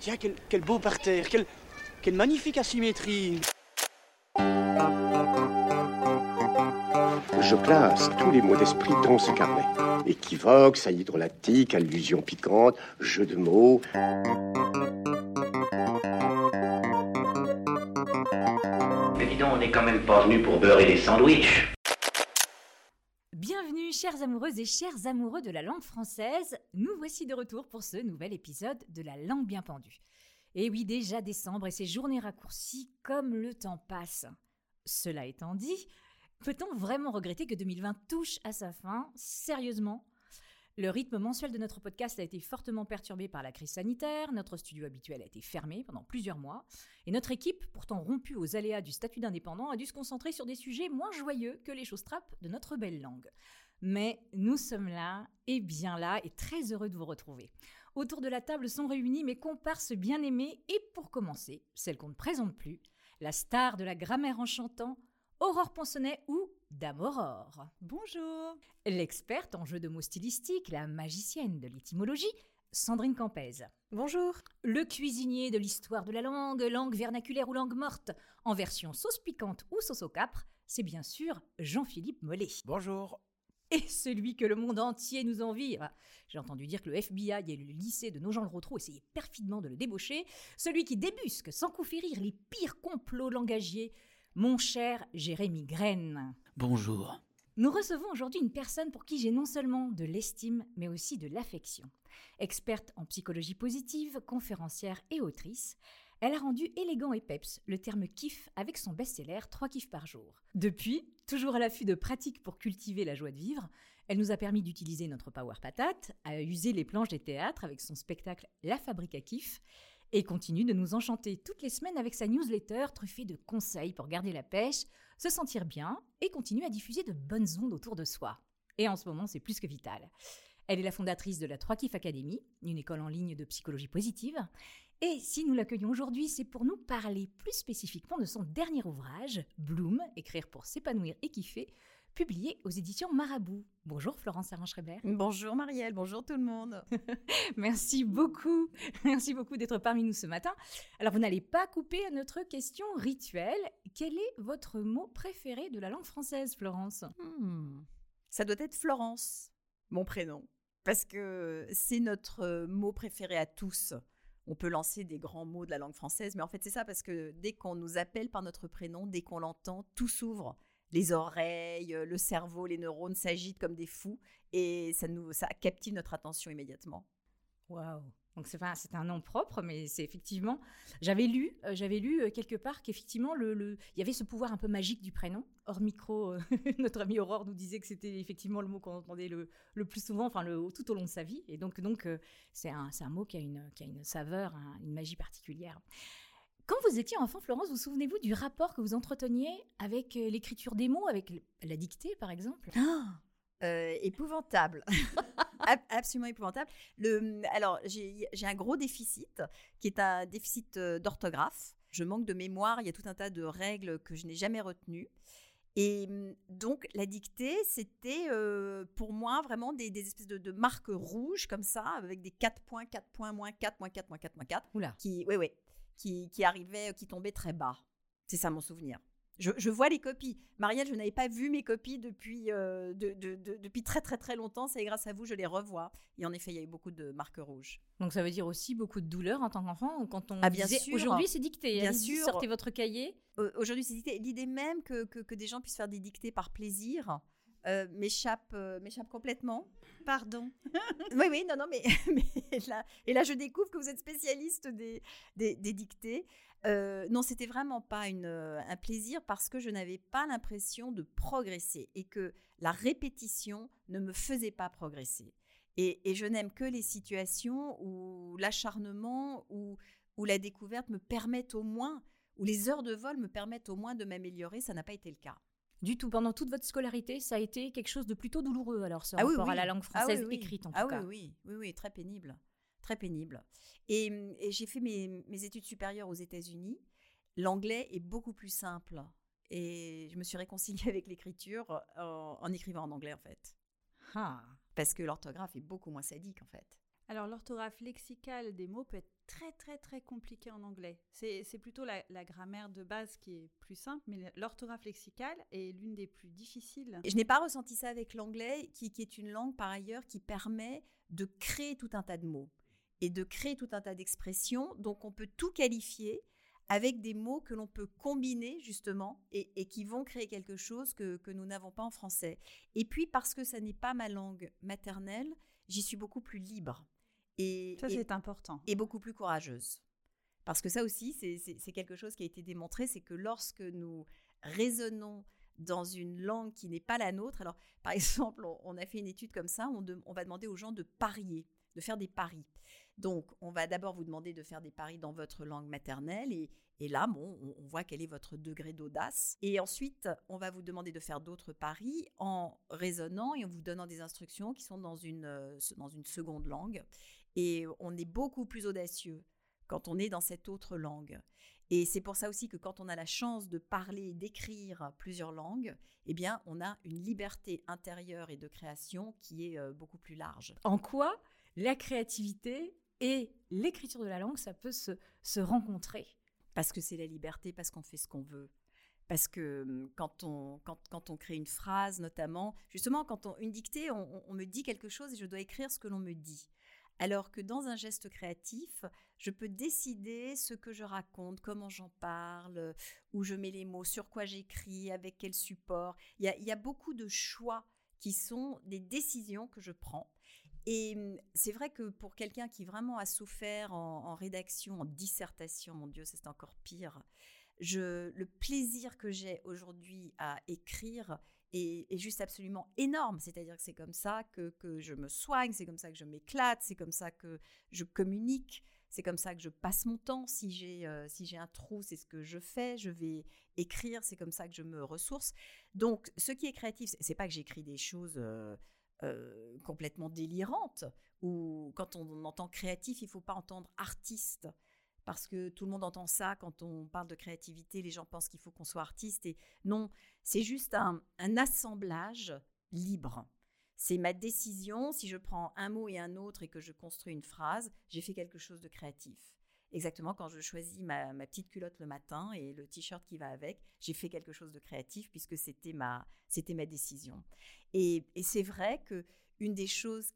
Tiens, quel, quel beau parterre, quelle, quelle magnifique asymétrie. Je place tous les mots d'esprit dans ce carnet. Équivoque, saillie drôlatique, allusion piquante, jeu de mots. Mais dis donc, on n'est quand même pas venu pour beurrer des sandwichs. Et chers amoureux de la langue française. Nous voici de retour pour ce nouvel épisode de La langue bien pendue. Et oui, déjà décembre et ces journées raccourcies comme le temps passe. Cela étant dit, peut-on vraiment regretter que 2020 touche à sa fin? Sérieusement? Le rythme mensuel de notre podcast a été fortement perturbé par la crise sanitaire, notre studio habituel a été fermé pendant plusieurs mois, et notre équipe, pourtant rompue aux aléas du statut d'indépendant, a dû se concentrer sur des sujets moins joyeux que les choses trappes de notre belle langue. Mais nous sommes là, et bien là, et très heureux de vous retrouver. Autour de la table sont réunis mes comparses bien-aimés, et pour commencer, celle qu'on ne présente plus, la star de la grammaire en chantant, Aurore Ponsonnet ou Dame Aurore. Bonjour. L'experte en jeu de mots stylistiques, la magicienne de l'étymologie, Sandrine Campez. Bonjour. Le cuisinier de l'histoire de la langue, langue vernaculaire ou langue morte, en version sauce piquante ou sauce au capre, c'est bien sûr Jean-Philippe Mollet. Bonjour. Et celui que le monde entier nous envie. J'ai entendu dire que le FBI et le lycée de Nogent-le-Rotrou essayaient perfidement de le débaucher. Celui qui débusque sans coup férir les pires complots langagiers. Mon cher Jérémy Graine. Bonjour. Nous recevons aujourd'hui une personne pour qui j'ai non seulement de l'estime, mais aussi de l'affection. Experte en psychologie positive, conférencière et autrice, elle a rendu élégant et peps le terme kiff avec son best-seller 3 kiffs par jour. Depuis, toujours à l'affût de pratiques pour cultiver la joie de vivre, elle nous a permis d'utiliser notre power patate, à user les planches des théâtres avec son spectacle La Fabrique à kiff, et continue de nous enchanter toutes les semaines avec sa newsletter truffée de conseils pour garder la pêche, se sentir bien et continuer à diffuser de bonnes ondes autour de soi. Et en ce moment, c'est plus que vital. Elle est la fondatrice de la 3 Kiff Academy, une école en ligne de psychologie positive. Et si nous l'accueillons aujourd'hui, c'est pour nous parler plus spécifiquement de son dernier ouvrage, Bloom, écrire pour s'épanouir et kiffer, publié aux éditions Marabout. Bonjour Florence Arrange-Schreiber. Bonjour Marielle, bonjour tout le monde. Merci beaucoup, merci beaucoup d'être parmi nous ce matin. Alors vous n'allez pas couper à notre question rituelle. Quel est votre mot préféré de la langue française, Florence? Hmm. Ça doit être Florence, mon prénom, parce que c'est notre mot préféré à tous. On peut lancer des grands mots de la langue française, mais en fait c'est ça parce que dès qu'on nous appelle par notre prénom, dès qu'on l'entend, tout s'ouvre. Les oreilles, le cerveau, les neurones s'agitent comme des fous et ça nous ça captive notre attention immédiatement. Waouh donc c'est un nom propre, mais c'est effectivement. J'avais lu, euh, j'avais lu euh, quelque part qu'effectivement le, il y avait ce pouvoir un peu magique du prénom. Hors micro, euh, notre amie Aurore nous disait que c'était effectivement le mot qu'on entendait le, le plus souvent, enfin le, tout au long de sa vie. Et donc donc c'est un un mot qui a une qui a une saveur, un- une magie particulière. Quand vous étiez enfant, Florence, vous souvenez-vous du rapport que vous entreteniez avec l'écriture des mots, avec la dictée, par exemple? Euh, épouvantable. Ab- Absolument épouvantable. Le, alors, j'ai un gros déficit qui est un déficit euh, d'orthographe. Je manque de mémoire. Il y a tout un tas de règles que je n'ai jamais retenues. Et hum, donc, la dictée, c'était euh, pour moi vraiment des, des espèces de, de marques rouges comme ça, avec des 4 points, 4 points, moins 4, moins 4, moins 4, moins 4, Oula. qui, oui, oui, qui, qui arrivaient, qui tombaient très bas. C'est ça mon souvenir. Je, je vois les copies. Marielle, je n'avais pas vu mes copies depuis, euh, de- de- de- depuis très très très longtemps. C'est grâce à vous, je les revois. Et en effet, il y a eu beaucoup de marques rouges. Donc ça veut dire aussi beaucoup de douleur en tant qu'enfant quand on Ah, bien disait sûr. aujourd'hui c'est dicté. Bien sûr. Sortez votre cahier. Au- Aujourd'hui, c'est l'idée- l'idée même que, que, que des gens puissent faire des dictées par plaisir euh, m'échappe euh, m'échappe complètement. Pardon. Oui, oui, non, non, mais, mais là, et là, je découvre que vous êtes spécialiste des, des, des dictées. Euh, non, c'était vraiment pas une, un plaisir parce que je n'avais pas l'impression de progresser et que la répétition ne me faisait pas progresser. Et, et je n'aime que les situations où l'acharnement, où où la découverte me permette au moins, où les heures de vol me permettent au moins de m'améliorer. Ça n'a pas été le cas. Du tout. Pendant toute votre scolarité, ça a été quelque chose de plutôt douloureux, alors, ce Ah oui, rapport à oui. la langue Ah française oui. écrite, en Ah tout oui, cas. oui, oui, oui, très pénible. Très pénible. Et, et j'ai fait mes, mes études supérieures aux États-Unis. L'anglais est beaucoup plus simple. Et je me suis réconciliée avec l'écriture en, en écrivant en anglais, en fait. Ah. Parce que l'orthographe est beaucoup moins sadique, en fait. Alors, l'orthographe lexicale des mots peut être très, très, très compliquée en anglais. C'est plutôt la, la grammaire de base qui est plus simple, mais l'orthographe lexicale est l'une des plus difficiles. Et je n'ai pas ressenti ça avec l'anglais, qui, qui est une langue, par ailleurs, qui permet de créer tout un tas de mots et de créer tout un tas d'expressions. Donc, on peut tout qualifier avec des mots que l'on peut combiner justement et, et qui vont créer quelque chose que, que nous n'avons pas en français. Et puis parce que ça n'est pas ma langue maternelle, j'y suis beaucoup plus libre et, Ça, c'est important. et beaucoup plus courageuse. Parce que ça aussi, c'est- quelque chose qui a été démontré, c'est que lorsque nous raisonnons dans une langue qui n'est pas la nôtre, alors par exemple, on, on a fait une étude comme ça, on, de- on va demander aux gens de parier, de faire des paris. Donc, on va d'abord vous demander de faire des paris dans votre langue maternelle et, là, bon, on, on voit quel est votre degré d'audace. Et ensuite, on va vous demander de faire d'autres paris en raisonnant et en vous donnant des instructions qui sont dans une, euh, dans une seconde langue. Et on est beaucoup plus audacieux quand on est dans cette autre langue. Et c'est pour ça aussi que quand on a la chance de parler et d'écrire plusieurs langues, eh bien, on a une liberté intérieure et de création qui est euh, beaucoup plus large. En quoi la créativité et l'écriture de la langue, ça peut se, rencontrer Parce que c'est la liberté, parce qu'on fait ce qu'on veut. Parce que hum, quand on, quand, quand on crée une phrase, notamment, justement, quand on, une dictée, on, me dit quelque chose et je dois écrire ce que l'on me dit. Alors que dans un geste créatif, je peux décider ce que je raconte, comment j'en parle, où je mets les mots, sur quoi j'écris, avec quel support. Il y a beaucoup de choix qui sont des décisions que je prends. Et hum, c'est vrai que pour quelqu'un qui vraiment a souffert en, rédaction, en dissertation, mon Dieu, c'est encore pire, le plaisir que j'ai aujourd'hui à écrire est, juste absolument énorme. C'est-à-dire que c'est comme ça que, je me soigne, c'est comme ça que je m'éclate, c'est comme ça que je communique, c'est comme ça que je passe mon temps. Si j'ai euh, un trou, c'est ce que je fais. Je vais écrire, c'est comme ça que je me ressource. Donc, ce qui est créatif, c'est pas que j'écris des choses euh, euh, complètement délirantes. Ou quand on entend créatif, il faut pas entendre artiste parce que tout le monde entend ça quand on parle de créativité, les gens pensent qu'il faut qu'on soit artiste et non, c'est juste un assemblage libre. C'est ma décision, si je prends un mot et un autre et que je construis une phrase, j'ai fait quelque chose de créatif. Exactement quand je choisis ma, petite culotte le matin et le t-shirt qui va avec, j'ai fait quelque chose de créatif puisque c'était ma, c'était ma décision. Et, c'est vrai que une des choses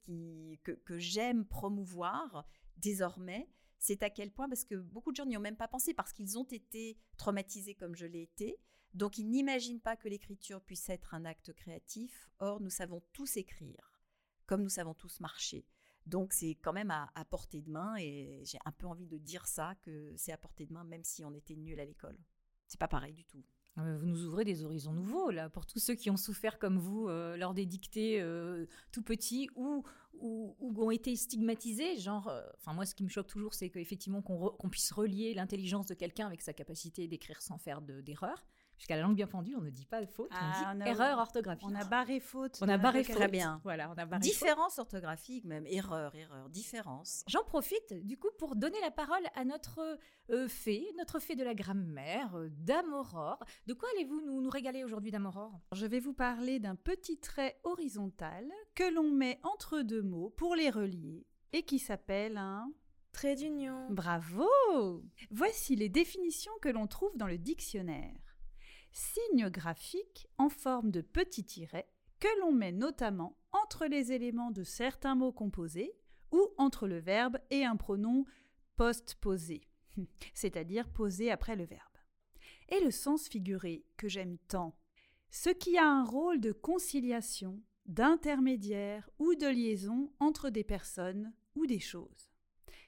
que, que j'aime promouvoir désormais, c'est à quel point, parce que beaucoup de gens n'y ont même pas pensé, parce qu'ils ont été traumatisés comme je l'ai été, donc ils n'imaginent pas que l'écriture puisse être un acte créatif. Or, nous savons tous écrire, comme nous savons tous marcher. Donc c'est quand même à, portée de main, et j'ai un peu envie de dire ça, que c'est à portée de main, même si on était nul à l'école. C'est pas pareil du tout. Euh, Vous nous ouvrez des horizons nouveaux, là, pour tous ceux qui ont souffert comme vous euh, lors des dictées euh, tout petits ou, ou, ont été stigmatisés. Genre, euh, enfin, moi, ce qui me choque toujours, c'est qu'effectivement, qu'on puisse relier l'intelligence de quelqu'un avec sa capacité d'écrire sans faire de- d'erreur. Puisqu'à la langue bien pendue, on ne dit pas faute, Ah, on dit on a- erreur orthographique. On a barré faute. On a barré faute. Très bien. Voilà, on a barré faute. Différence orthographique même, erreur, erreur, différence. J'en profite du coup pour donner la parole à notre euh, fée, notre fée de la grammaire, euh, Dame Aurore. De quoi allez-vous nous, nous régaler aujourd'hui, Dame Aurore Je vais vous parler d'un petit trait horizontal que l'on met entre deux mots pour les relier et qui s'appelle un Trait d'union. Bravo Voici les définitions que l'on trouve dans le dictionnaire. Signe graphique en forme de petit tiret que l'on met notamment entre les éléments de certains mots composés ou entre le verbe et un pronom postposé, c'est-à-dire posé après le verbe. Et le sens figuré que j'aime tant, ce qui a un rôle de conciliation, d'intermédiaire ou de liaison entre des personnes ou des choses.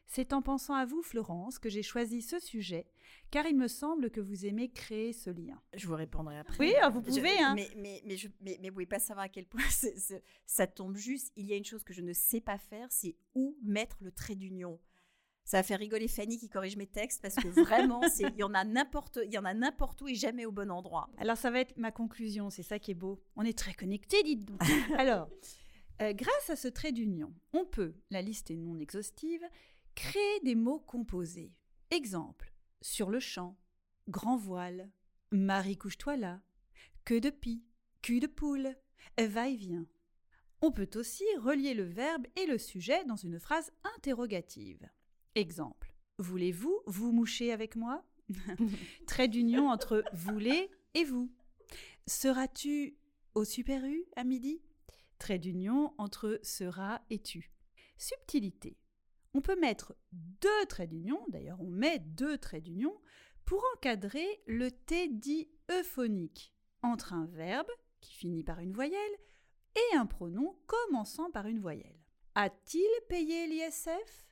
C'est en pensant à vous, Florence, que j'ai choisi ce sujet, car il me semble que vous aimez créer ce lien. Je vous répondrai après. Oui, ah, vous Je- pouvez, hein. Mais, mais, mais, je, mais, mais vous pouvez pas savoir à quel point ça tombe juste. Il y a une chose que je ne sais pas faire, c'est où mettre le trait d'union. Ça a fait rigoler Fanny qui corrige mes textes parce que vraiment, il y en a n'importe, il y en a n'importe où et jamais au bon endroit. Alors ça va être ma conclusion, c'est ça qui est beau. On est très connectés, dites donc. Alors, euh, grâce à ce trait d'union, on peut, la liste est non exhaustive, créer des mots composés. Exemple, sur le champ, grand voile, Marie couche-toi là, que de pie, cul de poule, va-et-vient. On peut aussi relier le verbe et le sujet dans une phrase interrogative. Exemple, voulez-vous vous moucher avec moi? Trait d'union entre voulez et vous. Seras-tu au Super U à midi? Trait d'union entre sera et tu. Subtilité. On peut mettre deux traits d'union, d'ailleurs on met deux traits d'union, pour encadrer le T dit euphonique entre un verbe qui finit par une voyelle et un pronom commençant par une voyelle. A-t-il payé l'ISF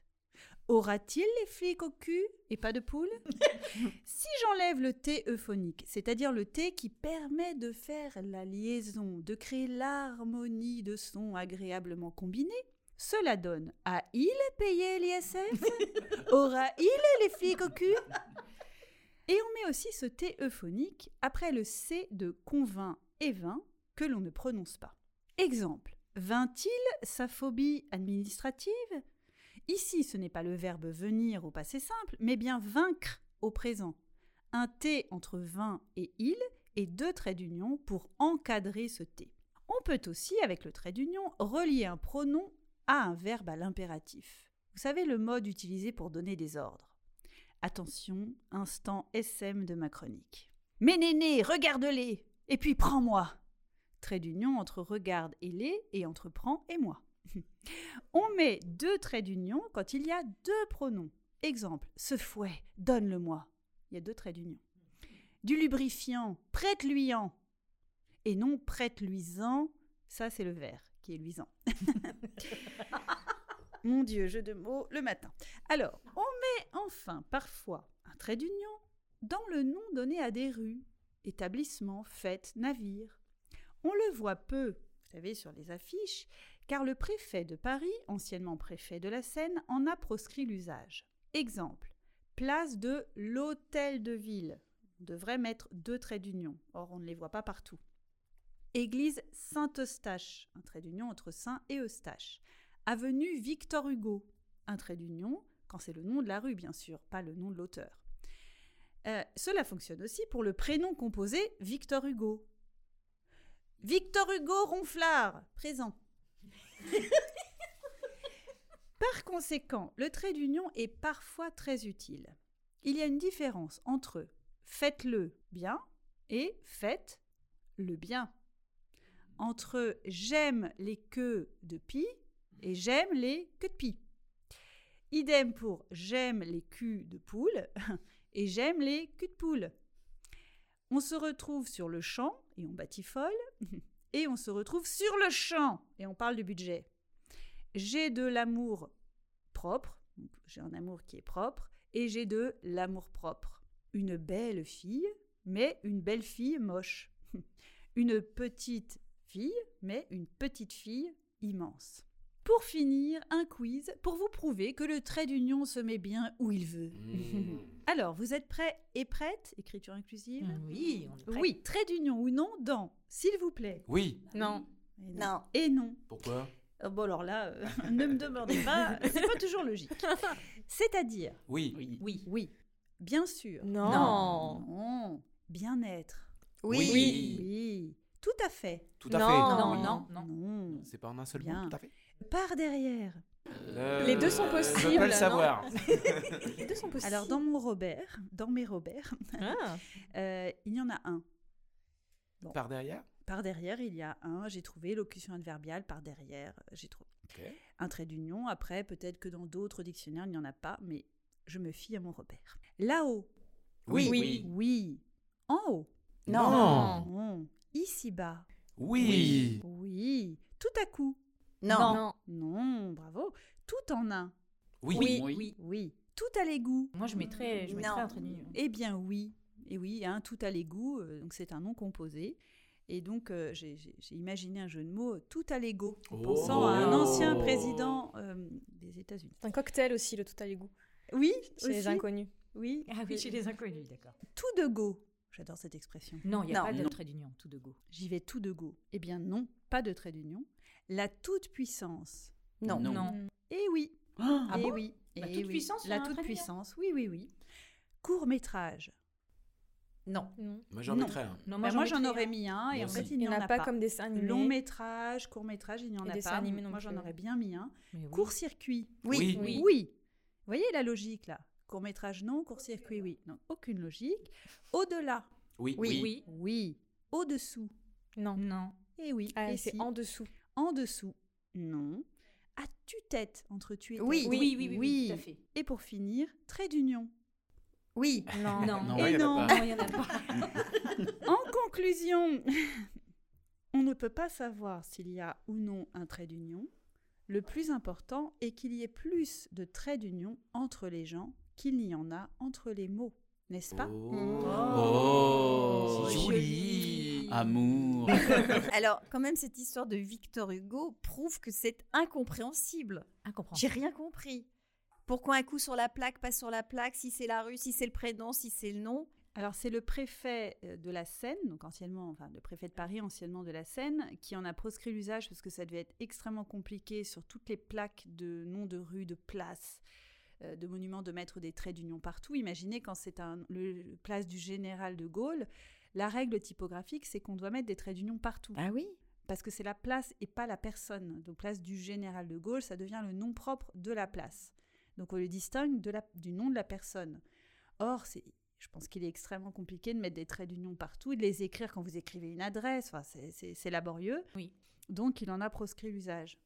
Aura-t-il les flics au cul et pas de poule? Si j'enlève le T euphonique, c'est-à-dire le T qui permet de faire la liaison, de créer l'harmonie de sons agréablement combinés, cela donne A-il payé l'ISF? Aura-il les flics au cul? Et on met aussi ce T euphonique après le C de convainc et vint que l'on ne prononce pas. Exemple, vint-il sa phobie administrative? Ici, ce n'est pas le verbe venir au passé simple, mais bien vaincre au présent. Un T entre vint et il et deux traits d'union pour encadrer ce T. On peut aussi, avec le trait d'union, relier un pronom à un verbe à l'impératif. Vous savez le mode utilisé pour donner des ordres. Attention, instant SM de ma chronique. Mais néné, regarde-les Et puis prends-moi Trait d'union entre regarde et les et entre prends et moi. On met deux traits d'union quand il y a deux pronoms. Exemple, ce fouet, donne-le-moi. Il y a deux traits d'union. Du lubrifiant, prête-lui-en. Et non prête-lui-en, ça c'est le verbe qui est luisant. Mon Dieu, jeu de mots le matin. Alors, on met enfin parfois un trait d'union dans le nom donné à des rues, établissements, fêtes, navires. On le voit peu, vous savez, sur les affiches, car le préfet de Paris, anciennement préfet de la Seine, en a proscrit l'usage. Exemple, place de l'hôtel de ville. On devrait mettre deux traits d'union, or on ne les voit pas partout. Église Saint-Eustache, un trait d'union entre Saint et Eustache. Avenue Victor Hugo, un trait d'union, quand c'est le nom de la rue bien sûr, pas le nom de l'auteur. Euh, cela fonctionne aussi pour le prénom composé Victor Hugo. Victor Hugo Ronflard, présent. Par conséquent, le trait d'union est parfois très utile. Il y a une différence entre faites-le bien et faites le bien. Entre j'aime les queues de pie et j'aime les queues de pie. Idem pour j'aime les culs de poule et j'aime les culs de poule. On se retrouve sur le champ et on batifole et on se retrouve sur le champ et on parle du budget. J'ai de l'amour propre, j'ai un amour qui est propre, et j'ai de l'amour propre. Une belle fille, mais une belle fille moche. Une petite fille, mais une petite fille immense. Pour finir, un quiz pour vous prouver que le trait d'union se met bien où il veut. Mmh. Alors, vous êtes prêts et prêtes Écriture inclusive? Oui, on est prêt. Oui, trait d'union ou non dans, s'il vous plaît. Oui. Non. Et Non. Et non. Pourquoi? Euh, Bon, alors là, euh, ne me demandez pas, c'est pas toujours logique. C'est-à-dire, Oui. Oui. oui, bien sûr. Non. Non. Bien-être. Oui. Oui. Oui. Tout à fait. Tout à Non. fait. Non, non, non. Non. C'est pas en un seul Bien. mot, tout à fait. Par derrière. Euh, Les deux sont Je possibles, peux le non savoir. Les deux sont possibles. Alors, dans mon Robert, dans mes Robert, Ah. euh, il y en a un. Par derrière Par derrière, il y a un. J'ai trouvé locution adverbiale par derrière. J'ai trouvé Ok. un trait d'union. Après, peut-être que dans d'autres dictionnaires, il n'y en a pas, mais je me fie à mon repère. Là-haut. Oui. Oui. Oui. En haut. Non. Non. Ici-bas. Oui. Oui. Tout à coup. Non. Non. Non. Bravo. Tout en un. Oui. Oui. Oui. Oui. Tout à l'égout. Moi, je mettrais, je Non. mettrais un trait d'union. Eh bien oui, et oui, hein, tout à l'égout, euh, donc c'est un nom composé. Et donc euh, j'ai imaginé un jeu de mots, tout à l'égo, en Oh. pensant à un ancien président euh, des États-Unis. C'est un cocktail aussi, le tout à l'égout. Oui, Chez les inconnus. Oui. Ah oui, chez les inconnus, d'accord. Tout de go. J'adore cette expression. Non, il n'y a Non. pas de Non. trait d'union, tout de go. J'y vais tout de go. Eh bien non, pas de trait d'union. La toute-puissance. Non. Non. Eh oui. Ah eh bon oui. La eh toute-puissance, oui. La toute-puissance. Oui, oui, oui. Court-métrage. Non. Non. Moi, j'en Non. mettrais un. Non, Bah, moi, j'en aurais mis un et Moi en fait, aussi. il n'y en, a pas. comme dessin animé. Long métrage, court métrage, il n'y en Et a pas. animé non Moi, j'en aurais bien mis un. Oui. Court-circuit. Oui. Oui. Oui. Vous voyez la logique là Court métrage non, court circuit oui. Donc aucune logique. Au-delà. Oui. Oui. Oui. Oui. Au-dessous. Non. Non. Et oui. Ah, et c'est si. en dessous. En dessous. Non. À tue-tête entre tu et. Oui. Oui, oui, oui, oui, oui, tout à fait. Et pour finir, trait d'union. Oui. Non. Non. Non, Et non. il y en a pas. En conclusion, on ne peut pas savoir s'il y a ou non un trait d'union. Le plus important est qu'il y ait plus de traits d'union entre les gens qu'il n'y en a entre les mots, n'est-ce pas Oh, Oh, c'est joli. Amour. Alors, quand même, cette histoire de Victor Hugo prouve que c'est incompréhensible. Incompréhensible. J'ai rien compris. Pourquoi un coup sur la plaque, pas sur la plaque, si c'est la rue, si c'est le prénom, si c'est le nom? Alors c'est le préfet euh, de la Seine, donc anciennement, enfin le préfet de Paris, anciennement de la Seine, qui en a proscrit l'usage parce que ça devait être extrêmement compliqué sur toutes les plaques de noms de rues, de places, de monuments, de mettre des traits d'union partout. Imaginez quand c'est un le place du général de Gaulle, la règle typographique c'est qu'on doit mettre des traits d'union partout Ah oui parce que c'est la place et pas la personne. Donc place du général de Gaulle, ça devient le nom propre de la place. Donc on le distingue de la, du nom de la personne. Or, c'est, je pense qu'il est extrêmement compliqué de mettre des traits d'union partout et de les écrire quand vous écrivez une adresse. Enfin, c'est laborieux. Oui. Donc il en a proscrit l'usage.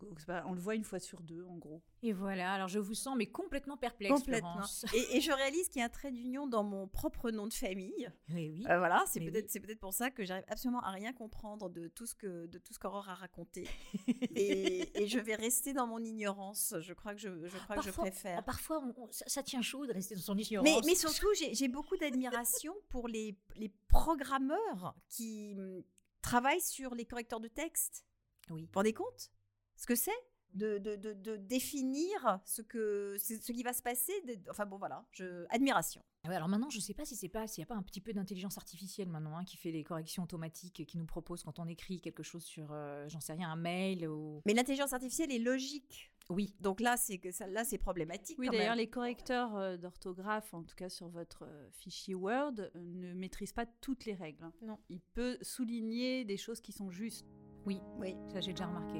Donc, c'est pas- on le voit une fois sur deux, en gros. Et voilà, alors je vous sens mais complètement perplexe, Complètement. Et, et je réalise qu'il y a un trait d'union dans mon propre nom de famille. Oui, oui. Euh, voilà, c'est peut-être oui. peut-être pour ça que j'arrive absolument à rien comprendre de tout ce que de tout ce qu'Aurore a raconté. et, et je vais rester dans mon ignorance. Je crois que je, je crois que je Parfois- préfère. Parfois, on- on- ça, ça tient chaud de rester dans son ignorance. Mais, mais surtout, j'ai j'ai beaucoup d'admiration pour les, les programmeurs qui hum, travaillent sur les correcteurs de texte. Oui. Vous vous rendez compte Ce que c'est de, de, de, de définir ce, que, ce qui va se passer. de- enfin bon, voilà, je, admiration. Ouais, alors maintenant, je sais pas si c'est pas s'il n'y a pas un petit peu d'intelligence artificielle maintenant hein, qui fait les corrections automatiques, qui nous propose quand on écrit quelque chose sur, euh, j'en sais rien, un mail ou. Mais l'intelligence artificielle est logique. Oui. Donc là, c'est que ça, là, c'est problématique. Oui, d'ailleurs, les correcteurs euh, d'orthographe, en tout cas sur votre euh, fichier Word, euh, ne maîtrisent pas toutes les règles. hein. Non. Il peut souligner des choses qui sont justes. Oui, Oui. ça j'ai déjà remarqué.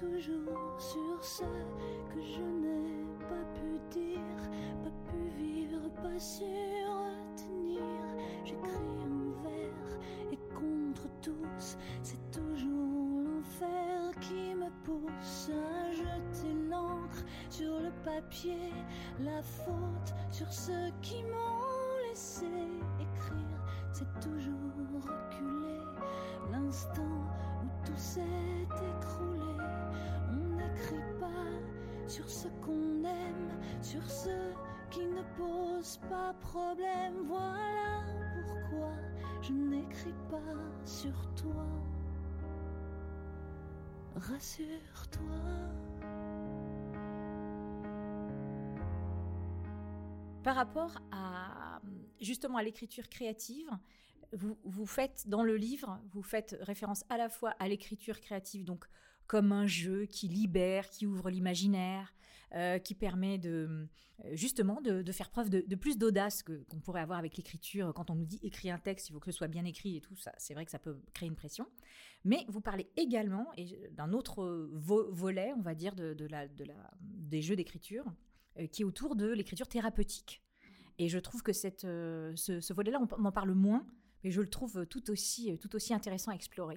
Toujours sur ce que je n'ai pas pu dire, pas pu vivre, pas su retenir. J'écris envers et contre tous, c'est toujours l'enfer qui me pousse à jeter l'encre sur le papier, la faute sur ceux qui m'ont ceux qui ne posent pas problème. Voilà pourquoi je n'écris pas sur toi. Rassure-toi. Par rapport à justement à l'écriture créative, vous, vous faites dans le livre, vous faites référence à la fois à l'écriture créative, donc comme un jeu qui libère, qui ouvre l'imaginaire, euh, qui permet de euh, justement de, faire preuve de, plus d'audace que qu'on pourrait avoir avec l'écriture. Quand on nous dit écrire un texte, il faut que ce soit bien écrit et tout ça. C'est vrai que ça peut créer une pression. Mais vous parlez également d'un autre vo- volet, on va dire, de, de la, de la, des jeux d'écriture, euh, qui est autour de l'écriture thérapeutique. Et je trouve que cette, euh, ce, ce volet-là, on, on en parle moins, mais je le trouve tout aussi, tout aussi intéressant à explorer.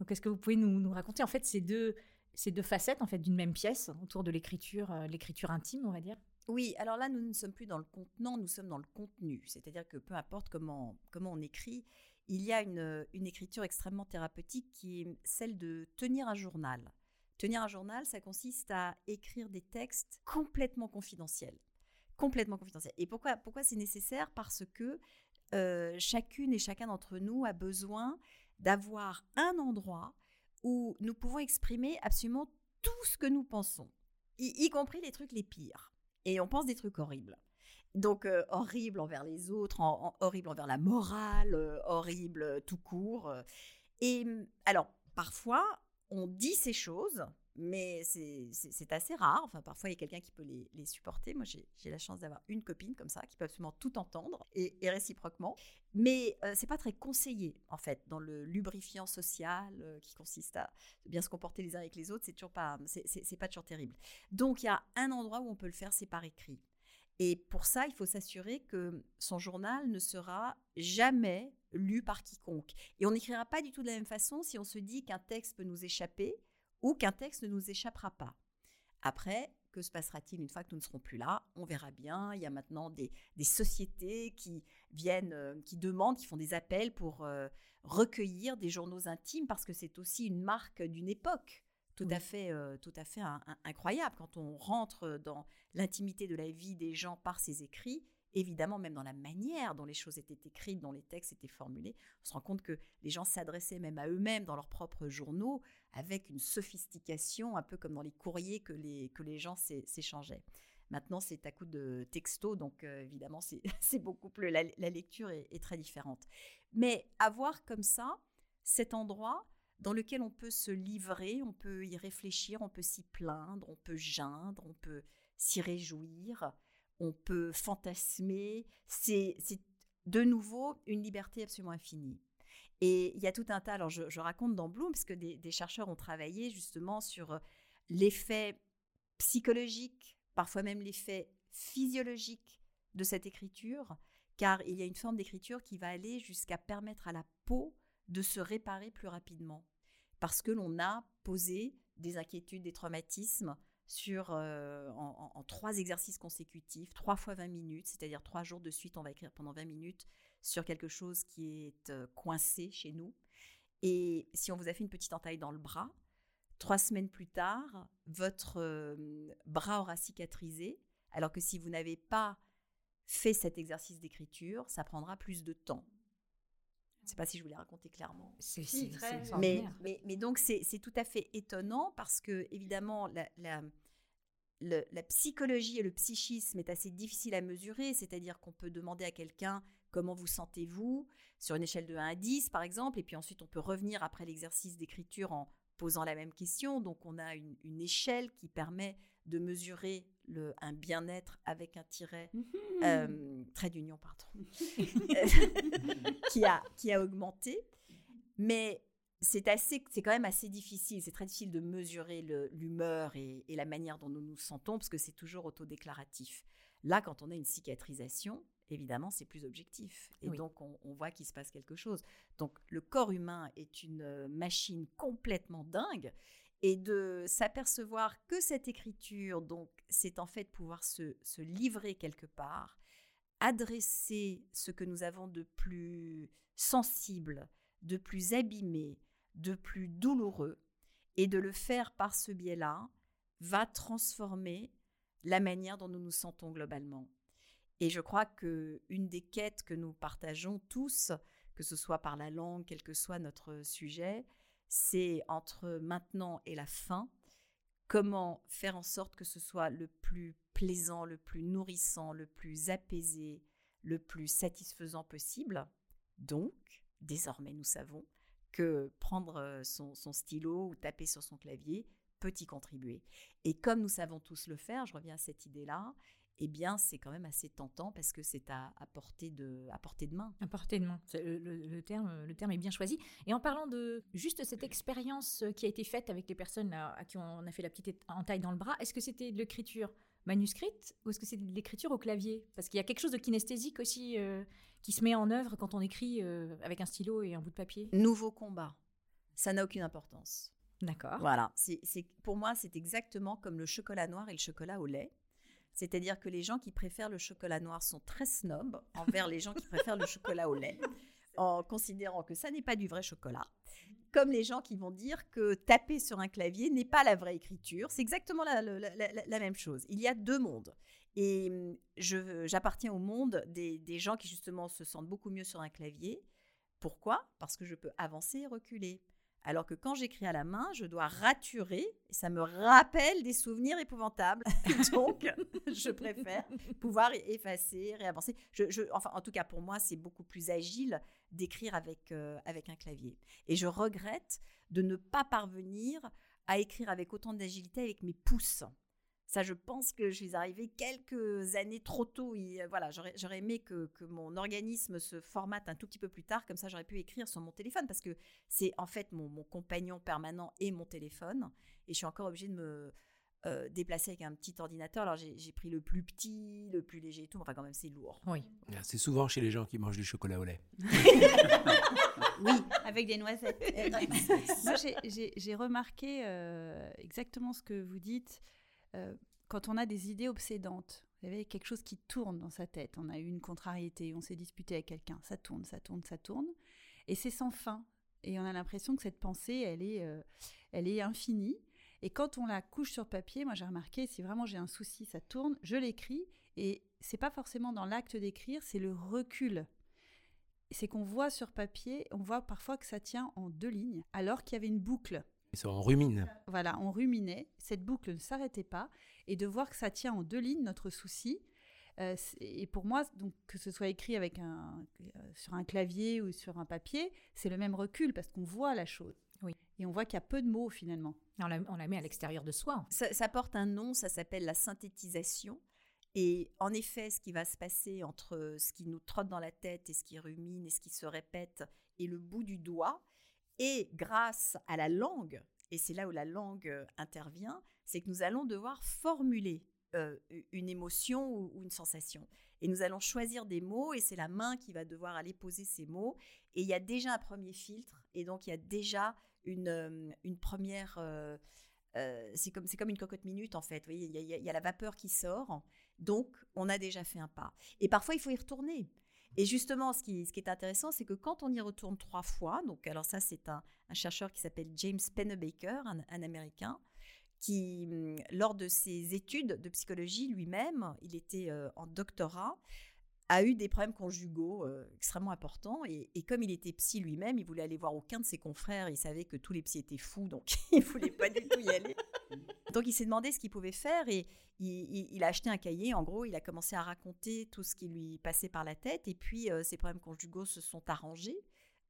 Donc, est-ce que vous pouvez nous, nous raconter en fait ces deux, ces deux facettes en fait d'une même pièce autour de l'écriture, euh, l'écriture intime, on va dire Oui, alors là, nous ne sommes plus dans le contenant, nous sommes dans le contenu. C'est-à-dire que peu importe comment, comment on écrit, il y a une, une écriture extrêmement thérapeutique qui est celle de tenir un journal. Tenir un journal, ça consiste à écrire des textes complètement confidentiels. Complètement confidentiels. Et pourquoi, pourquoi c'est nécessaire? Parce que euh, chacune et chacun d'entre nous a besoin d'avoir un endroit où nous pouvons exprimer absolument tout ce que nous pensons, y, compris les trucs les pires. Et on pense des trucs horribles. Donc, euh, horrible envers les autres, en- en- horrible envers la morale, euh, horrible tout court. euh. Et hum, alors, parfois, on dit ces choses, mais c'est- assez rare. Enfin, parfois, il y a quelqu'un qui peut les, supporter. Moi, j'ai la chance d'avoir une copine comme ça, qui peut absolument tout entendre, et, réciproquement. Mais euh, c'est pas très conseillé, en fait, dans le lubrifiant social euh, qui consiste à bien se comporter les uns avec les autres. C'est toujours pas, c'est pas toujours terrible. Donc, il y a un endroit où on peut le faire, c'est par écrit. Et pour ça, il faut s'assurer que son journal ne sera jamais lu par quiconque. Et on n'écrira pas du tout de la même façon si on se dit qu'un texte peut nous échapper ou qu'un texte ne nous échappera pas. Après, que se passera-t-il une fois que nous ne serons plus là? On verra bien. Il y a maintenant des, des sociétés qui viennent, euh, qui demandent, qui font des appels pour euh, recueillir des journaux intimes parce que c'est aussi une marque d'une époque tout à fait, euh, tout à fait un- un- incroyable. Quand on rentre dans l'intimité de la vie des gens par ces écrits, évidemment, même dans la manière dont les choses étaient écrites, dont les textes étaient formulés, on se rend compte que les gens s'adressaient même à eux-mêmes dans leurs propres journaux avec une sophistication, un peu comme dans les courriers que les, que les gens s'é- s'échangeaient. Maintenant, c'est à coup de texto, donc euh, évidemment, c'est beaucoup plus. La, la lecture est, est très différente. Mais avoir comme ça cet endroit dans lequel on peut se livrer, on peut y réfléchir, on peut s'y plaindre, on peut geindre, on peut s'y réjouir, on peut fantasmer. C'est de nouveau une liberté absolument infinie. Et il y a tout un tas, alors je, je raconte dans Bloom, parce que des, des chercheurs ont travaillé justement sur euh, l'effet psychologique, parfois même l'effet physiologique de cette écriture, car il y a une forme d'écriture qui va aller jusqu'à permettre à la peau de se réparer plus rapidement, parce que l'on a posé des inquiétudes, des traumatismes sur, en, trois exercices consécutifs, trois fois 20 minutes, c'est-à-dire trois jours de suite, on va écrire pendant 20 minutes sur quelque chose qui est coincé chez nous. Et si on vous a fait une petite entaille dans le bras, trois semaines plus tard, votre bras aura cicatrisé, alors que si vous n'avez pas fait cet exercice d'écriture, ça prendra plus de temps. Je ne sais pas si je vous l'ai raconté clairement. C'est Si, très. c'est Mais, mais, mais donc, c'est c'est tout à fait étonnant parce que, évidemment, la, la, le- la psychologie et le psychisme est assez difficile à mesurer, c'est-à-dire qu'on peut demander à quelqu'un comment vous sentez-vous sur une échelle de 1 à 10, par exemple, et puis ensuite on peut revenir après l'exercice d'écriture en posant la même question. Donc, on a une, une échelle qui permet de mesurer le, un bien-être avec un tiret, euh, trait d'union, pardon, qui, a, qui a augmenté. Mais c'est assez, c'est quand même assez difficile. C'est très difficile de mesurer l'humeur et, et la manière dont nous nous sentons parce que c'est toujours autodéclaratif. Là, quand on a une cicatrisation, évidemment, c'est plus objectif. Et Oui. donc, on, on voit qu'il se passe quelque chose. Donc, le corps humain est une euh, machine complètement dingue. Et de s'apercevoir que cette écriture, donc, c'est en fait pouvoir se, se livrer quelque part, adresser ce que nous avons de plus sensible, de plus abîmé, de plus douloureux, et de le faire par ce biais-là, va transformer la manière dont nous nous sentons globalement. Et je crois que une des quêtes que nous partageons tous, que ce soit par la langue, quel que soit notre sujet, c'est entre maintenant et la fin, comment faire en sorte que ce soit le plus plaisant, le plus nourrissant, le plus apaisé, le plus satisfaisant possible? Donc, désormais, nous savons que prendre euh, son, son stylo ou taper sur son clavier peut y contribuer. Et comme nous savons tous le faire, je reviens à cette idée-là, eh bien, c'est quand même assez tentant parce que c'est à, à, portée de, à portée de main. À portée de main. Le, le- le terme, le terme est bien choisi. Et en parlant de juste cette expérience qui a été faite avec les personnes là, à qui on a fait la petite entaille dans le bras, est-ce que c'était de l'écriture manuscrite ou est-ce que c'est de l'écriture au clavier? Parce qu'il y a quelque chose de kinesthésique aussi euh, qui se met en œuvre quand on écrit euh, avec un stylo et un bout de papier. Nouveau combat. Ça n'a aucune importance. D'accord. Voilà. C'est- pour moi, c'est exactement comme le chocolat noir et le chocolat au lait. C'est-à-dire que les gens qui préfèrent le chocolat noir sont très snobs envers les gens qui préfèrent le chocolat au lait, en considérant que ça n'est pas du vrai chocolat. Comme les gens qui vont dire que taper sur un clavier n'est pas la vraie écriture. C'est exactement la, même chose. Il y a deux mondes. Et hum, j'appartiens au monde des, des gens qui justement se sentent beaucoup mieux sur un clavier. Pourquoi? Parce que je peux avancer et reculer. Alors que quand j'écris à la main, je dois raturer et ça me rappelle des souvenirs épouvantables. Donc, je préfère pouvoir effacer, réavancer. Je, je- enfin, en tout cas, pour moi, c'est beaucoup plus agile d'écrire avec, euh, avec un clavier. Et je regrette de ne pas parvenir à écrire avec autant d'agilité avec mes pouces. Ça, je pense que je suis arrivée quelques années trop tôt. Et, euh, voilà, j'aurais j'aurais aimé que, que mon organisme se formate un tout petit peu plus tard, comme ça j'aurais pu écrire sur mon téléphone, parce que c'est en fait mon, mon compagnon permanent et mon téléphone. Et je suis encore obligée de me euh, déplacer avec un petit ordinateur. Alors j'ai j'ai pris le plus petit, le plus léger et tout. Enfin, quand même, c'est lourd. Oui. Ah, C'est souvent chez les gens qui mangent du chocolat au lait. Oui, avec des noisettes. Moi, j'ai- j'ai j'ai remarqué euh, exactement ce que vous dites euh, quand on a des idées obsédantes. Vous savez, quelque chose qui tourne dans sa tête. On a eu une contrariété, on s'est disputé avec quelqu'un. Ça tourne, ça tourne, ça tourne. Et c'est sans fin. Et on a l'impression que cette pensée, elle est, euh, elle est infinie. Et quand on la couche sur papier, moi j'ai remarqué, si vraiment j'ai un souci, ça tourne, je l'écris. Et c'est pas forcément dans l'acte d'écrire, c'est le recul c'est qu'on voit sur papier, on voit parfois que ça tient en deux lignes, alors qu'il y avait une boucle. Sont en rumine. Voilà, on ruminait, cette boucle ne s'arrêtait pas, et de voir que ça tient en deux lignes, notre souci. euh, et pour moi, donc que ce soit écrit avec un, euh, sur un clavier ou sur un papier, c'est le même recul parce qu'on voit la chose. Oui. Et on voit qu'il y a peu de mots finalement. On la, on la met à l'extérieur de soi. Ça, ça porte un nom, ça s'appelle la synthétisation. Et en effet, ce qui va se passer entre ce qui nous trotte dans la tête et ce qui rumine et ce qui se répète et le bout du doigt, et grâce à la langue, et c'est là où la langue euh, intervient, c'est que nous allons devoir formuler euh, une émotion ou, une sensation. Et nous allons choisir des mots, et c'est la main qui va devoir aller poser ces mots. Et il y a déjà un premier filtre, et donc il y a déjà une, euh, une première... euh, euh, c'est comme, une cocotte minute en fait. Il y, y y a la vapeur qui sort, donc on a déjà fait un pas. Et parfois, il faut y retourner. Et justement, ce qui, est intéressant, c'est que quand on y retourne trois fois, donc alors ça, c'est un, chercheur qui s'appelle James Pennebaker, un, un Américain, qui, hum, lors de ses études de psychologie lui-même, il était euh, en doctorat, a eu des problèmes conjugaux euh, extrêmement importants. Et, comme il était psy lui-même, il voulait aller voir aucun de ses confrères. Il savait que tous les psys étaient fous, donc il voulait pas du tout y aller. Donc il s'est demandé ce qu'il pouvait faire et il, a acheté un cahier. En gros, il a commencé à raconter tout ce qui lui passait par la tête. Et puis euh, ses problèmes conjugaux se sont arrangés.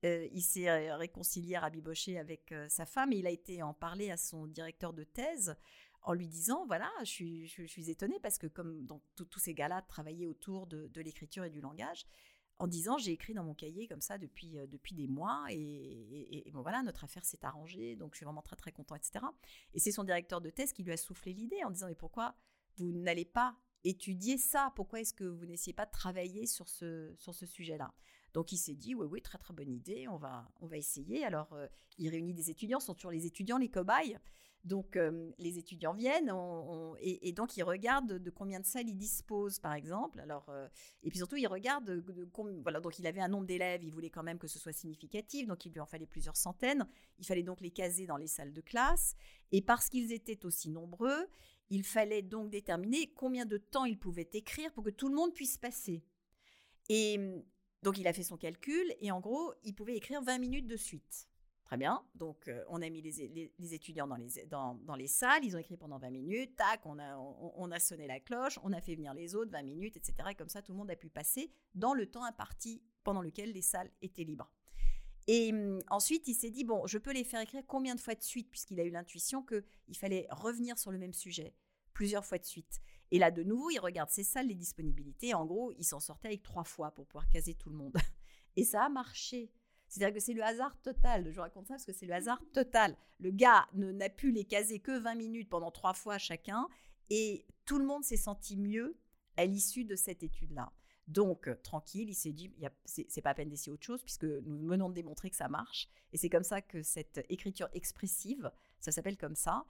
Euh, il s'est réconcilié, rabiboché avec sa femme et il a été en parler à son directeur de thèse en lui disant voilà, je suis, je, étonnée parce que comme dans tous ces gars-là travaillaient autour de, l'écriture et du langage, en disant j'ai écrit dans mon cahier comme ça depuis, euh, depuis des mois et, voilà, notre affaire s'est arrangée, donc je suis vraiment très très content, etc. Et c'est son directeur de thèse qui lui a soufflé l'idée en disant mais pourquoi vous n'allez pas étudier ça? Pourquoi est-ce que vous n'essayez pas de travailler sur ce, sur ce sujet-là? Donc il s'est dit, oui, oui, très très bonne idée, on va, on va essayer. Alors euh, il réunit des étudiants, ce sont toujours les étudiants, les cobayes. Donc les étudiants viennent et, donc ils regardent de combien de salles ils disposent, par exemple. Alors, et puis surtout, ils regardent, de, donc il avait un nombre d'élèves, il voulait quand même que ce soit significatif, donc il lui en fallait plusieurs centaines. Il fallait donc les caser dans les salles de classe. Et parce qu'ils étaient aussi nombreux, il fallait donc déterminer combien de temps ils pouvaient écrire pour que tout le monde puisse passer. Et hum, donc il a fait son calcul et en gros, il pouvait écrire 20 minutes de suite. Très bien. Donc euh, on a mis les, étudiants dans les, salles, ils ont écrit pendant 20 minutes, tac, on a, on, on a sonné la cloche, on a fait venir les autres 20 minutes, etc. Et comme ça, tout le monde a pu passer dans le temps imparti pendant lequel les salles étaient libres. Et hum, ensuite, il s'est dit, bon, je peux les faire écrire combien de fois de suite, puisqu'il a eu l'intuition qu'il fallait revenir sur le même sujet plusieurs fois de suite. Et là, de nouveau, il regarde ses salles, les disponibilités. En gros, il s'en sortait avec trois fois pour pouvoir caser tout le monde. Et ça a marché. C'est-à-dire que c'est le hasard total. Je vous raconte ça parce que c'est le hasard total. Le gars n'a pu les caser que 20 minutes pendant trois fois chacun. Et tout le monde s'est senti mieux à l'issue de cette étude-là. Donc, euh, tranquille, il s'est dit, c'est pas à peine d'essayer autre chose, puisque nous venons de démontrer que ça marche. Et c'est comme ça que cette écriture expressive, ça s'appelle comme ça,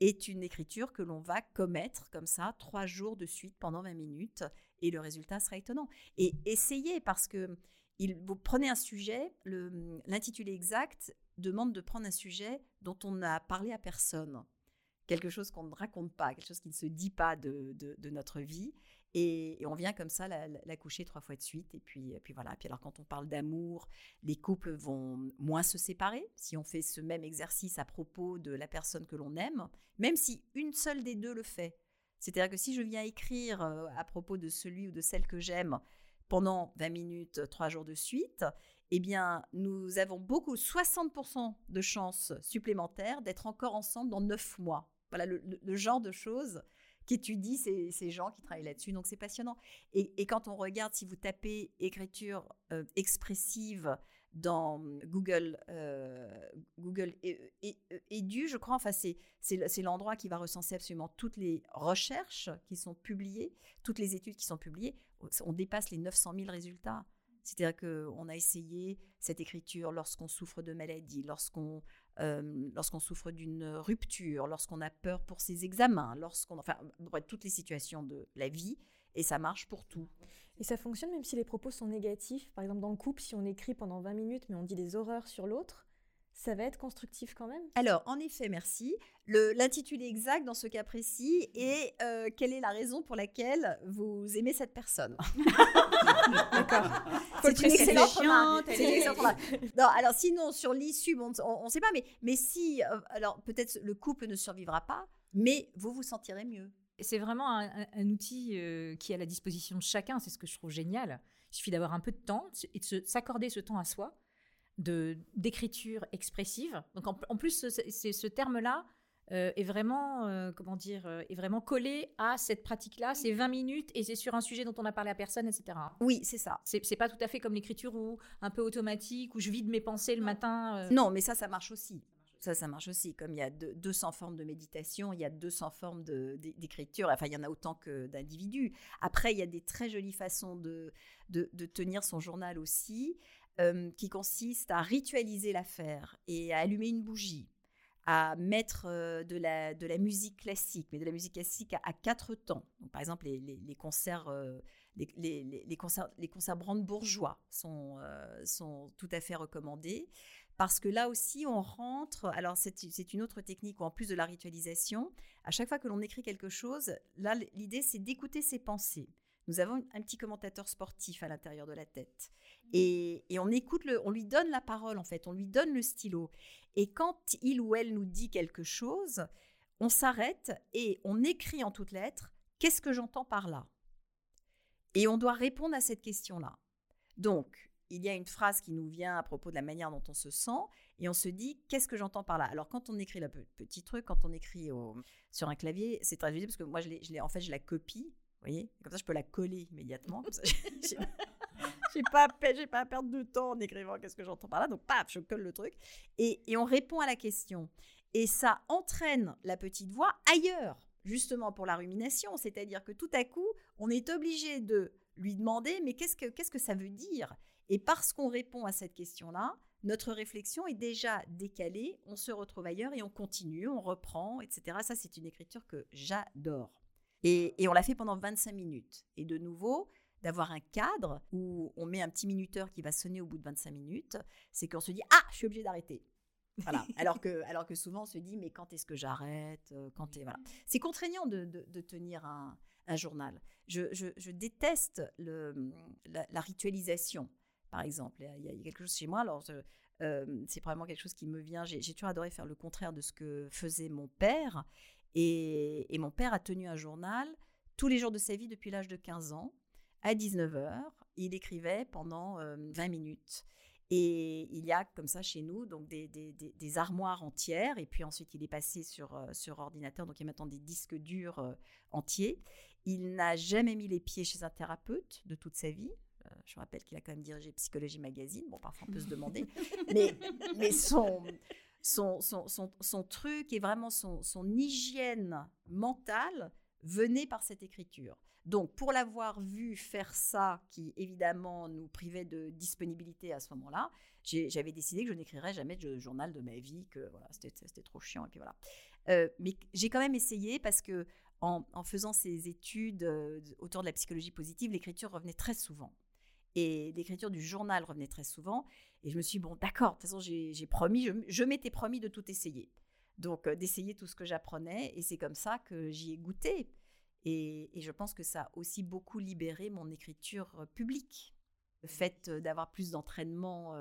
est une écriture que l'on va commettre comme ça, trois jours de suite pendant 20 minutes, et le résultat sera étonnant. Et essayez, parce que il, vous prenez un sujet, l'intitulé exact demande de prendre un sujet dont on n'a parlé à personne, quelque chose qu'on ne raconte pas, quelque chose qui ne se dit pas de, notre vie. Et, et on vient comme ça la, trois fois de suite. Et puis, et puis voilà. Puis alors, quand on parle d'amour, les couples vont moins se séparer si on fait ce même exercice à propos de la personne que l'on aime, même si une seule des deux le fait. C'est-à-dire que si je viens écrire euh, à propos de celui ou de celle que j'aime pendant 20 minutes, euh, trois jours de suite, eh bien, nous avons beaucoup, 60% de chances supplémentaires d'être encore ensemble dans 9 mois. Voilà le, genre de choses qu'étudient ces, ces gens qui travaillent là-dessus. Donc, c'est passionnant. Et, et quand on regarde, si vous tapez écriture euh, expressive dans Google, euh, Google Edu, je crois, enfin, c'est, c'est, le- c'est l'endroit qui va recenser absolument toutes les recherches qui sont publiées, toutes les études qui sont publiées. On dépasse les 900 000 résultats. C'est-à-dire qu'on a essayé cette écriture lorsqu'on souffre de maladie, lorsqu'on lorsqu'on souffre d'une rupture, lorsqu'on a peur pour ses examens, lorsqu'on... Enfin, toutes les situations de la vie, et ça marche pour tout. Et ça fonctionne même si les propos sont négatifs. Par exemple, dans le couple, si on écrit pendant 20 minutes mais on dit des horreurs sur l'autre, ça va être constructif quand même? Alors, en effet, merci. Le- L'intitulé exact dans ce cas précis est euh, quelle est la raison pour laquelle vous aimez cette personne? D'accord. C'est une excellente remarque. Non, alors sinon, sur l'issue, bon, on ne sait pas, mais, mais si, euh, alors peut-être le couple ne survivra pas, mais vous vous sentirez mieux. C'est vraiment un, outil euh, qui est à la disposition de chacun. C'est ce que je trouve génial. Il suffit d'avoir un peu de temps et de s'accorder ce temps à soi de d'écriture expressive. Donc en, en plus, ce, c'est- ce terme-là euh, est vraiment, euh, comment dire, euh, est vraiment collé à cette pratique-là. C'est 20 minutes et c'est sur un sujet dont on n'a parlé à personne, etc. Oui, c'est ça. C'est pas tout à fait comme l'écriture où un peu automatique où je vide mes pensées le matin. Non, mais ça, ça marche aussi. Ça, ça marche aussi. Comme il y a deux- 200 formes de méditation, il y a 200 formes d'écriture. Enfin, il y en a autant que d'individus. Après, il y a des très jolies façons de, tenir son journal aussi, euh, qui consistent à ritualiser l'affaire et à allumer une bougie, à mettre euh, de, la, de la musique classique, mais de la musique classique à, quatre temps. Par exemple, les, les- concerts. euh, les- les concerts, les concerts brandebourgeois sont, euh, sont tout à fait recommandés parce que là aussi, on rentre. Alors, c'est une autre technique en plus de la ritualisation, à chaque fois que l'on écrit quelque chose, là, l'idée, c'est d'écouter ses pensées. Nous avons un petit commentateur sportif à l'intérieur de la tête. Et, et on écoute, le, on lui donne la parole, en fait, on lui donne le stylo. Et quand il ou elle nous dit quelque chose, on s'arrête et on écrit en toutes lettres Qu'est-ce que j'entends par là? Et on doit répondre à cette question-là. Donc, il y a une phrase qui nous vient à propos de la manière dont on se sent et on se dit qu'est-ce que j'entends par là? Alors quand on écrit le pe- petit truc, quand on écrit sur un clavier, c'est très utile parce que moi je l'ai, en fait je la copie, vous voyez, comme ça je peux la coller immédiatement. Comme ça, j'ai, pas j'ai pas à perdre de temps en écrivant qu'est-ce que j'entends par là, donc paf, je colle le truc et, et on répond à la question et ça entraîne la petite voix ailleurs, justement pour la rumination, c'est-à-dire que tout à coup on est obligé de lui demander mais qu'est-ce que qu'est-ce que ça veut dire? Et parce qu'on répond à cette question-là, notre réflexion est déjà décalée, on se retrouve ailleurs et on continue, on reprend, etc. Ça, c'est une écriture que j'adore. Et, et on l'a fait pendant 25 minutes. Et de nouveau, d'avoir un cadre où on met un petit minuteur qui va sonner au bout de 25 minutes, c'est qu'on se dit Ah, je suis obligé d'arrêter. Voilà. Alors que, alors que souvent, on se dit Mais quand est-ce que j'arrête Euh, quand est... voilà. C'est contraignant de, de- de tenir un, un journal. Je, je- je déteste le, la, la ritualisation par exemple. Il y, a, quelque chose chez moi, alors euh, c'est probablement quelque chose qui me vient. J'ai toujours adoré faire le contraire de ce que faisait mon père. Et, mon père a tenu un journal tous les jours de sa vie depuis l'âge de 15 ans. À 19h, il écrivait pendant euh, 20 minutes. Et il y a comme ça chez nous donc des, armoires entières. Et puis ensuite, il est passé sur, euh, sur ordinateur. Donc il y a maintenant des disques durs euh, entiers. Il n'a jamais mis les pieds chez un thérapeute de toute sa vie. Je rappelle qu'il a quand même dirigé Psychologie Magazine. Bon, parfois on peut se demander. mais, son, truc et vraiment son, hygiène mentale venait par cette écriture. Donc, pour l'avoir vu faire ça, qui évidemment nous privait de disponibilité à ce moment-là, j'avais décidé que je n'écrirais jamais de journal de ma vie, que c'était trop chiant, et puis voilà. Euh, mais j'ai quand même essayé parce que en faisant ces études euh, autour de la psychologie positive, l'écriture revenait très souvent. Et l'écriture du journal revenait très souvent. Et je me suis dit, bon, d'accord, de toute façon, j'ai promis, je, je m'étais promis de tout essayer. Donc, euh, d'essayer tout ce que j'apprenais. Et c'est comme ça que j'y ai goûté. Et, et je pense que ça a aussi beaucoup libéré mon écriture euh, publique. Le fait euh, d'avoir plus d'entraînement.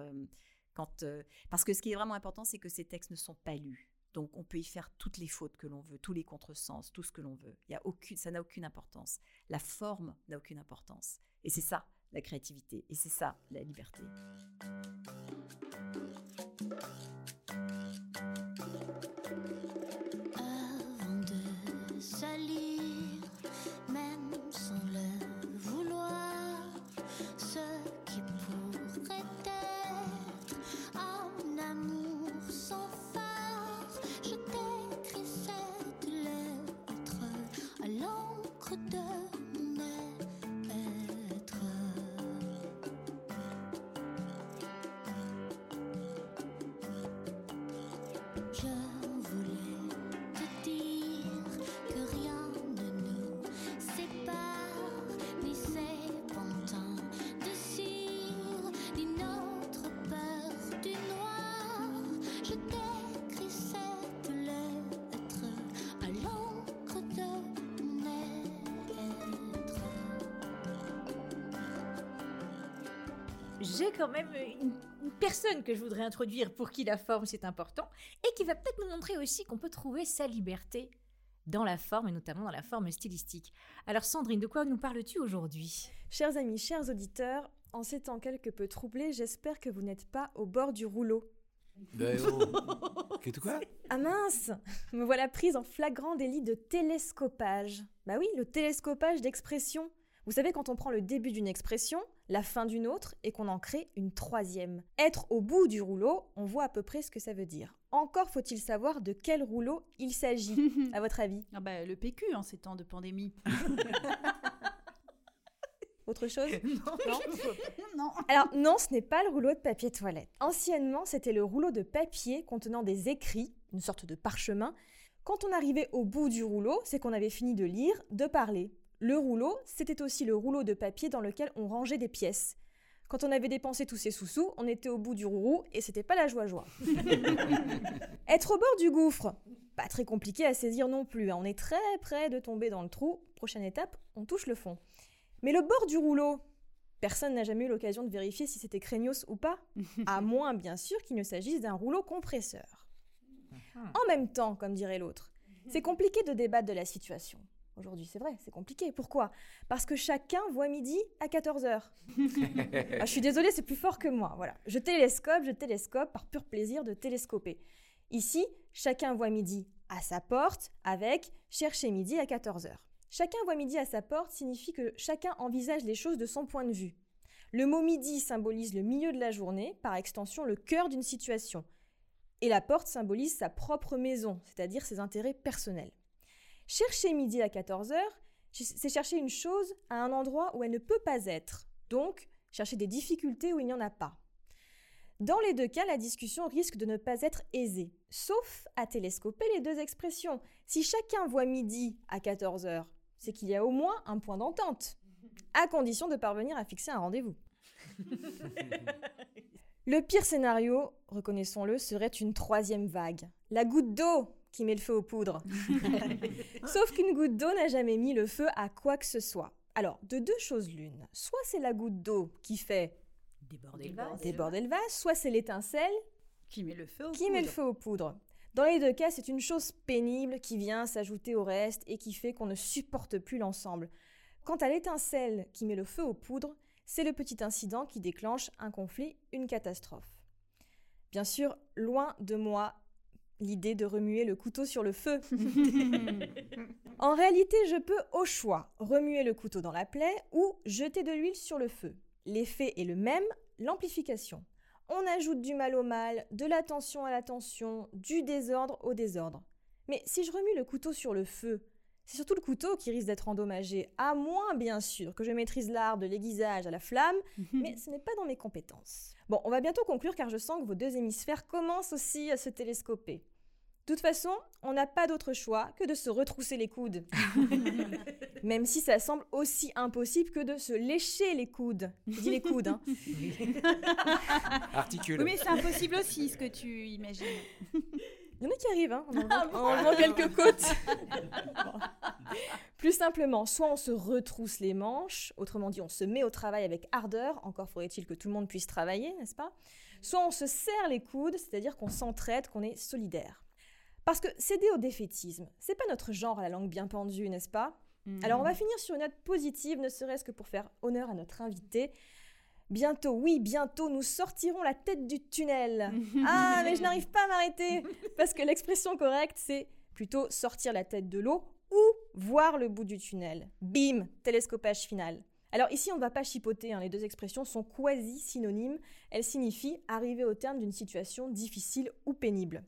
quand, parce que ce qui est vraiment important, c'est que ces textes ne sont pas lus. Donc, on peut y faire toutes les fautes que l'on veut, tous les contresens, tout ce que l'on veut. Il y a aucune, ça n'a aucune importance. La forme n'a aucune importance. Et c'est ça, la créativité. Et c'est ça, la liberté. J'ai quand même une, une personne que je voudrais introduire pour qui la forme c'est important et qui va peut-être nous montrer aussi qu'on peut trouver sa liberté dans la forme et notamment dans la forme stylistique. Alors Sandrine, de quoi nous parles-tu aujourd'hui? Chers amis, chers auditeurs, en ces temps quelque peu troublés, j'espère que vous n'êtes pas au bord du rouleau. Ben oh. Que de quoi? Ah mince Me voilà prise en flagrant délit de télescopage. Bah oui, le télescopage d'expression. Vous savez quand on prend le début d'une expression, la fin d'une autre, et qu'on en crée une troisième. Être au bout du rouleau, on voit à peu près ce que ça veut dire. Encore faut-il savoir de quel rouleau il s'agit, à votre avis? Ah bah, le PQ en ces temps de pandémie. Autre chose? Non. non. Alors non, ce n'est pas le rouleau de papier toilette. Anciennement, c'était le rouleau de papier contenant des écrits, une sorte de parchemin. Quand on arrivait au bout du rouleau, c'est qu'on avait fini de lire, de parler. Le rouleau, c'était aussi le rouleau de papier dans lequel on rangeait des pièces. Quand on avait dépensé tous ses sous-sous, on était au bout du rourou et c'était pas la joie-joie. Être au bord du gouffre, pas très compliqué à saisir non plus. hein. On est très près de tomber dans le trou. Prochaine étape, on touche le fond. Mais le bord du rouleau, personne n'a jamais eu l'occasion de vérifier si c'était craignos ou pas, à moins bien sûr qu'il ne s'agisse d'un rouleau compresseur. En même temps, comme dirait l'autre, c'est compliqué de débattre de la situation. Aujourd'hui, c'est vrai, c'est compliqué. Pourquoi? Parce que chacun voit midi à 14h. Ah, je suis désolée, c'est plus fort que moi. Voilà. Je télescope, je télescope par pur plaisir de télescoper. Ici, chacun voit midi à sa porte avec chercher midi à 14h. Chacun voit midi à sa porte signifie que chacun envisage les choses de son point de vue. Le mot midi symbolise le milieu de la journée, par extension le cœur d'une situation. Et la porte symbolise sa propre maison, c'est-à-dire ses intérêts personnels. Chercher midi à 14h, c'est chercher une chose à un endroit où elle ne peut pas être, donc chercher des difficultés où il n'y en a pas. Dans les deux cas, la discussion risque de ne pas être aisée, sauf à télescoper les deux expressions. Si chacun voit midi à 14h, c'est qu'il y a au moins un point d'entente, à condition de parvenir à fixer un rendez-vous. Le pire scénario, reconnaissons-le, serait une troisième vague. La goutte d'eau qui met le feu aux poudres. Sauf qu'une goutte d'eau n'a jamais mis le feu à quoi que ce soit. Alors, de deux choses l'une. Soit c'est la goutte d'eau qui fait Déborder le vase. déborder le vase, soit c'est l'étincelle Qui met le feu aux qui met le feu aux poudres. Dans les deux cas, c'est une chose pénible qui vient s'ajouter au reste et qui fait qu'on ne supporte plus l'ensemble. Quant à l'étincelle qui met le feu aux poudres, c'est le petit incident qui déclenche un conflit, une catastrophe. Bien sûr, loin de moi l'idée de remuer le couteau sur le feu. en réalité, je peux au choix remuer le couteau dans la plaie ou jeter de l'huile sur le feu. L'effet est le même, l'amplification. On ajoute du mal au mal, de la tension à la tension, du désordre au désordre. Mais si je remue le couteau sur le feu, c'est surtout le couteau qui risque d'être endommagé, à moins bien sûr que je maîtrise l'art de l'aiguisage à la flamme, mais ce n'est pas dans mes compétences. Bon, on va bientôt conclure car je sens que vos deux hémisphères commencent aussi à se télescoper. De toute façon, on n'a pas d'autre choix que de se retrousser les coudes. Même si ça semble aussi impossible que de se lécher les coudes. Je dis les coudes, hein. Articule. Oui, mais c'est impossible aussi ce que tu imagines. Il y en a qui arrivent, hein. on en Ah voit- on en voit quelques côtes. Plus simplement, soit on se retrousse les manches, autrement dit, on se met au travail avec ardeur, encore faudrait-il que tout le monde puisse travailler, n'est-ce pas? Soit on se serre les coudes, c'est-à-dire qu'on s'entraide, qu'on est solidaire. Parce que céder au défaitisme, c'est pas notre genre à la langue bien pendue, n'est-ce pas? Alors on va finir sur une note positive, ne serait-ce que pour faire honneur à notre invité. Bientôt, oui, bientôt, nous sortirons la tête du tunnel. Ah, mais je n'arrive pas à m'arrêter. Parce que l'expression correcte, c'est plutôt sortir la tête de l'eau ou voir le bout du tunnel. Bim, télescopage final. Alors ici, on ne va pas chipoter, hein, les deux expressions sont quasi synonymes. Elles signifient arriver au terme d'une situation difficile ou pénible.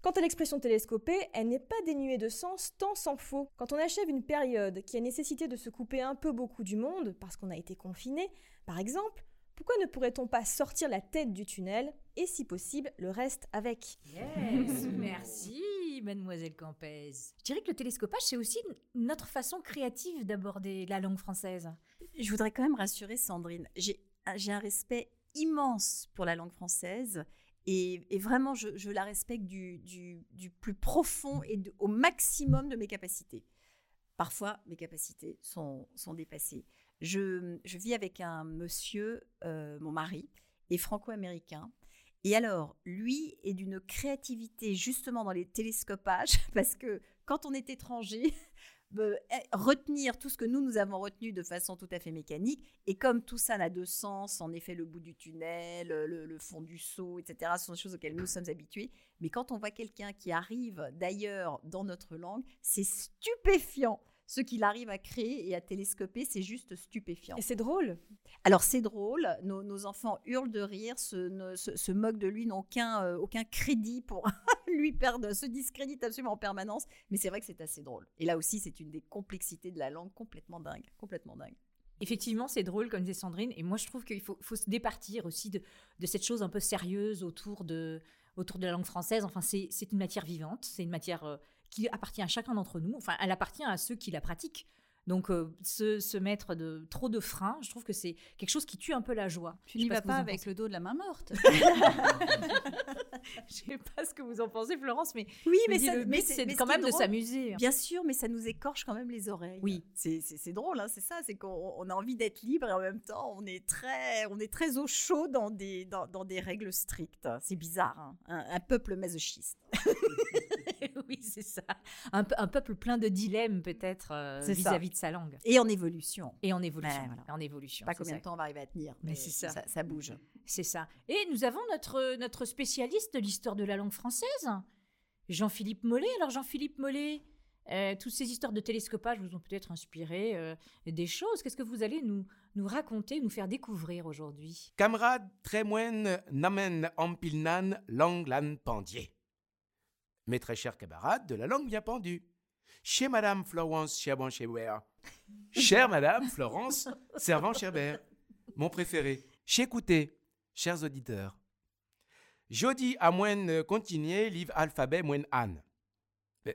Quant à l'expression télescopée, elle n'est pas dénuée de sens tant s'en faut. Quand on achève une période qui a nécessité de se couper un peu beaucoup du monde parce qu'on a été confiné, par exemple, pourquoi ne pourrait-on pas sortir la tête du tunnel et si possible le reste avec? Yes, merci, mademoiselle Campez. Je dirais que le télescopage, c'est aussi notre façon créative d'aborder la langue française. Je voudrais quand même rassurer Sandrine. J'ai j'ai un respect immense pour la langue française et, et vraiment, je, je la respecte du, du- du plus profond et de- au maximum de mes capacités. Parfois, mes capacités sont, sont dépassées. Je, vis avec un monsieur, euh, mon mari, est franco-américain. Et alors, lui est d'une créativité justement dans les télescopages, parce que quand on est étranger, euh, eh, retenir tout ce que nous, nous avons retenu de façon tout à fait mécanique, et comme tout ça n'a de sens, en effet, le bout du tunnel, le, le fond du seau, etc., ce sont des choses auxquelles nous sommes habitués. Mais quand on voit quelqu'un qui arrive d'ailleurs dans notre langue, c'est stupéfiant. Ce qu'il arrive à créer et à télescoper, c'est juste stupéfiant. Et c'est drôle. Alors c'est drôle, nos, nos enfants hurlent de rire, se, ne- se- se moquent de lui, n'ont aucun, euh, aucun crédit pour lui perdre, se discréditent absolument en permanence, mais c'est vrai que c'est assez drôle. Et là aussi, c'est une des complexités de la langue complètement dingue, complètement dingue. Effectivement, c'est drôle, comme disait Sandrine, et moi je trouve qu'il faut, faut se départir aussi de, de cette chose un peu sérieuse autour de, autour de la langue française. Enfin, c'est c'est une matière vivante, c'est une matière euh, qui appartient à chacun d'entre nous, enfin, elle appartient à ceux qui la pratiquent. Donc, euh, se, se mettre de, trop de freins, je trouve que c'est quelque chose qui tue un peu la joie. Tu n'y vas pas avec pensez. le dos de la main morte. Je sais pas ce que vous en pensez, Florence, mais Oui, mais, dis, ça- le mais but, c'est quand même de s'amuser. Bien sûr, mais ça nous écorche quand même les oreilles. Oui. C'est- drôle, hein, c'est ça, c'est qu'on on a envie d'être libre et en même temps, on est très, on est très au chaud dans des, dans, dans des règles strictes. C'est bizarre, hein, un, un peuple masochiste. oui, c'est ça. Un, peu- un peuple plein de dilemmes, peut-être, euh, C'est ça. vis-à-vis de sa langue. Et en évolution. Et en évolution. Ouais, voilà. En évolution. Pas combien ça. de temps on va arriver à tenir, Mais mais, c'est ça. ça. ça bouge. C'est ça. Et nous avons notre, notre spécialiste de l'histoire de la langue française, Jean-Philippe Mollet. Alors, Jean-Philippe Mollet, euh, toutes ces histoires de télescopage vous ont peut-être inspiré euh, des choses. Qu'est-ce que vous allez nous, nous raconter, nous faire découvrir aujourd'hui? Camarade Trémoine Namen Ampilnan Langlan Pendier. Mes très chers camarades de la langue bien pendue. Chez Madame Florence. Chère Madame Florence Servan-Cherbert. Mon préféré. Écoutez, chers auditeurs. Jodi à moine continuer livre alphabet moine Anne.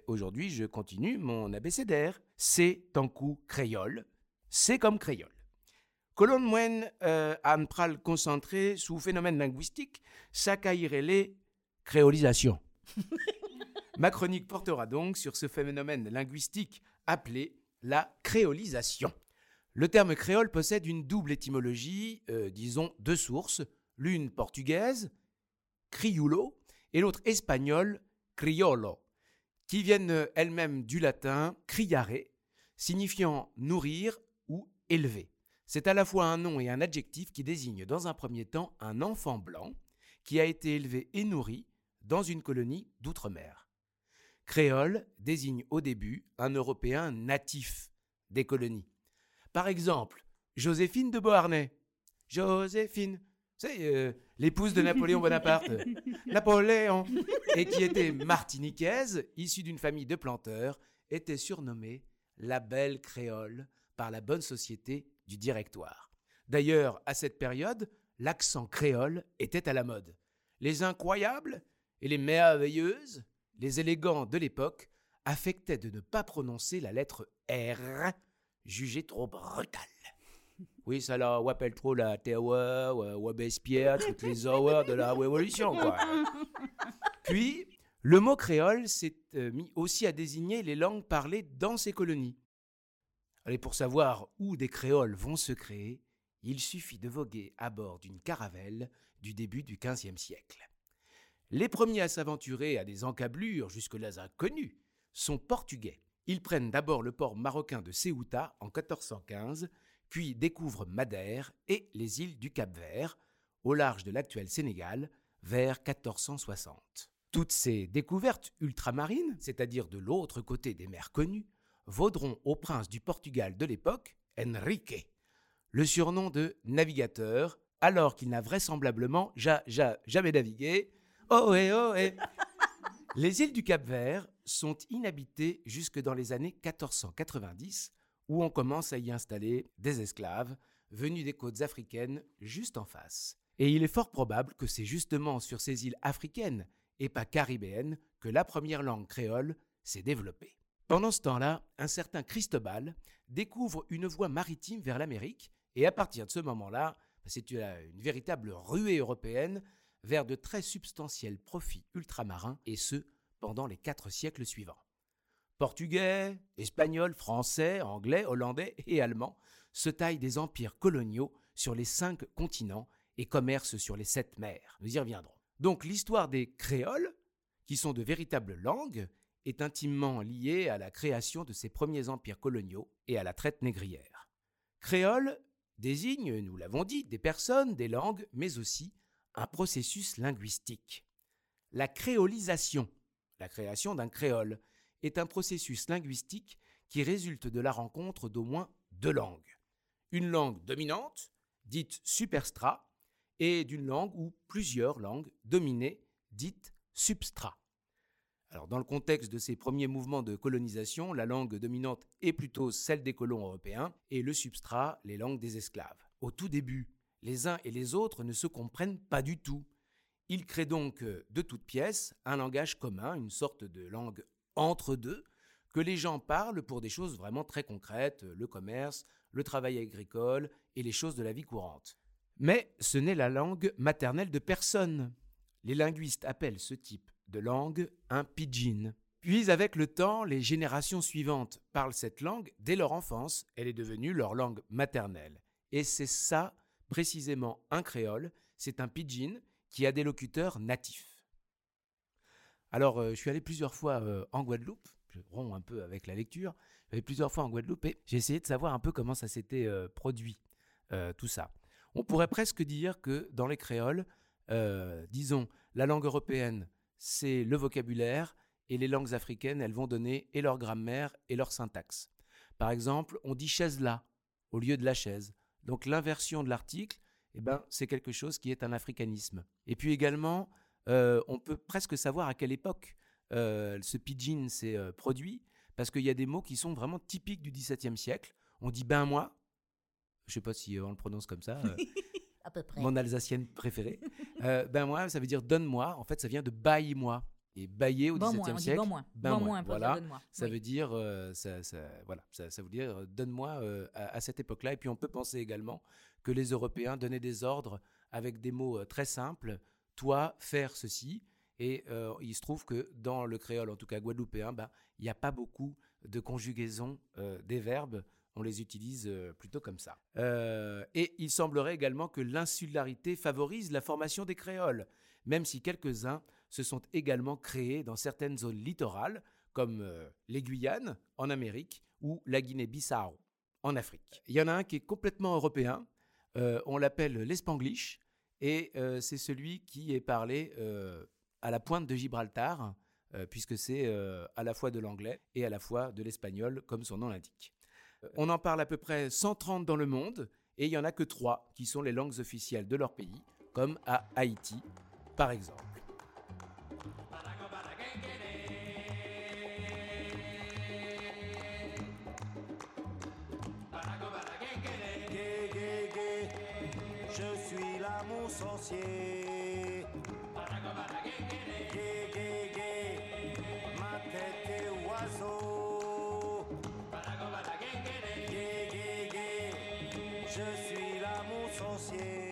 Aujourd'hui, je continue mon abécédaire. C'est en coup créole. C'est comme créole. Colonne moine euh, pral concentré sous phénomène linguistique, les créolisation. Ma chronique portera donc sur ce phénomène linguistique appelé la créolisation. Le terme créole possède une double étymologie, euh, disons deux sources, l'une portugaise, crioulo, et l'autre espagnole, criolo, qui viennent elles-mêmes du latin criare, signifiant nourrir ou élever. C'est à la fois un nom et un adjectif qui désigne dans un premier temps un enfant blanc qui a été élevé et nourri dans une colonie d'outre-mer. Créole désigne au début un Européen natif des colonies. Par exemple, Joséphine de Beauharnais. Joséphine, c'est euh, l'épouse de Napoléon Bonaparte. Napoléon, et qui était martiniquaise, issue d'une famille de planteurs, était surnommée la belle créole par la bonne société du directoire. D'ailleurs, à cette période, l'accent créole était à la mode. Les incroyables et les merveilleuses, les élégants de l'époque affectaient de ne pas prononcer la lettre R, jugée trop brutale. Oui, ça là, on appelle trop la Terreur, ou Robespierre, toutes les horreurs de la Révolution, quoi. Puis, le mot créole s'est euh, mis aussi à désigner les langues parlées dans ces colonies. Allez, pour savoir où des créoles vont se créer, il suffit de voguer à bord d'une caravelle du début du XVe siècle. Les premiers à s'aventurer à des encablures jusque-là inconnues sont portugais. Ils prennent d'abord le port marocain de Ceuta en 1415, puis découvrent Madère et les îles du Cap-Vert, au large de l'actuel Sénégal, vers 1460. Toutes ces découvertes ultramarines, c'est-à-dire de l'autre côté des mers connues, vaudront au prince du Portugal de l'époque, Henrique, le surnom de navigateur, alors qu'il n'a vraisemblablement ja, ja, jamais navigué. Oh oh Les îles du Cap-Vert sont inhabitées jusque dans les années 1490, où on commence à y installer des esclaves venus des côtes africaines juste en face. Et il est fort probable que c'est justement sur ces îles africaines et pas caribéennes que la première langue créole s'est développée. Pendant ce temps-là, un certain Cristobal découvre une voie maritime vers l'Amérique et à partir de ce moment-là, c'est une véritable ruée européenne vers de très substantiels profits ultramarins et ce, pendant les quatre siècles suivants. Portugais, espagnols, français, anglais, hollandais et allemands se taillent des empires coloniaux sur les cinq continents et commercent sur les sept mers. Nous y reviendrons. Donc l'histoire des créoles, qui sont de véritables langues, est intimement liée à la création de ces premiers empires coloniaux et à la traite négrière. Créole désigne, nous l'avons dit, des personnes, des langues, mais aussi un processus linguistique. La créolisation, la création d'un créole, est un processus linguistique qui résulte de la rencontre d'au moins deux langues. Une langue dominante, dite superstra, et d'une langue ou plusieurs langues dominées, dites substrat. Dans le contexte de ces premiers mouvements de colonisation, la langue dominante est plutôt celle des colons européens et le substrat, les langues des esclaves. Au tout début, les uns et les autres ne se comprennent pas du tout. Ils créent donc euh, de toutes pièces un langage commun, une sorte de langue entre deux, que les gens parlent pour des choses vraiment très concrètes, le commerce, le travail agricole et les choses de la vie courante. Mais ce n'est la langue maternelle de personne. Les linguistes appellent ce type de langue un pidgin. Puis avec le temps, les générations suivantes parlent cette langue dès leur enfance, elle est devenue leur langue maternelle. Et c'est ça, précisément, un créole, c'est un pidgin qui a des locuteurs natifs. Alors, euh, je suis allé plusieurs fois euh, en Guadeloupe, je romps un peu avec la lecture, je suis plusieurs fois en Guadeloupe et j'ai essayé de savoir un peu comment ça s'était euh, produit, tout ça. On pourrait presque dire que dans les créoles, disons, la langue européenne, c'est le vocabulaire, et les langues africaines, elles vont donner et leur grammaire et leur syntaxe. Par exemple, on dit chaise là au lieu de la chaise. Donc l'inversion de l'article, eh ben, c'est quelque chose qui est un africanisme. Et puis également, euh, on peut presque savoir à quelle époque euh, ce pidgin s'est euh, produit, parce qu'il y a des mots qui sont vraiment typiques du XVIIe siècle. On dit ben moi, je sais pas si on le prononce comme ça. à peu près. Mon alsacienne préférée. ben moi, ça veut dire donne-moi. En fait, ça vient de baille-moi. Et bailler au XVIIe siècle. Bon moins. Ben bon moins, voilà. Ça veut dire, ça, voilà, ça, veut dire donne-moi à, à, cette époque-là. Et puis on peut penser également que les Européens donnaient des ordres avec des mots très simples toi faire ceci. Et euh, il se trouve que dans le créole, en tout cas guadeloupéen, ben, il n'y a pas beaucoup de conjugaison euh, des verbes. On les utilise euh, plutôt comme ça. et il semblerait également que l'insularité favorise la formation des créoles, même si quelques-uns se sont également créés dans certaines zones littorales, comme les Guyanes en Amérique ou la Guinée-Bissau en Afrique. Il y en a un qui est complètement européen. on l'appelle l'espanglish et euh, c'est celui qui est parlé euh, à la pointe de Gibraltar, euh, puisque c'est à la fois de l'anglais et à la fois de l'espagnol, comme son nom l'indique. On en parle à peu près 130 dans le monde, et il n'y en a que trois qui sont les langues officielles de leur pays, comme à Haïti, par exemple. licencié. Gay, gay, ma tête est oiseau. Gay, gay, gay, je suis là mon sorcier.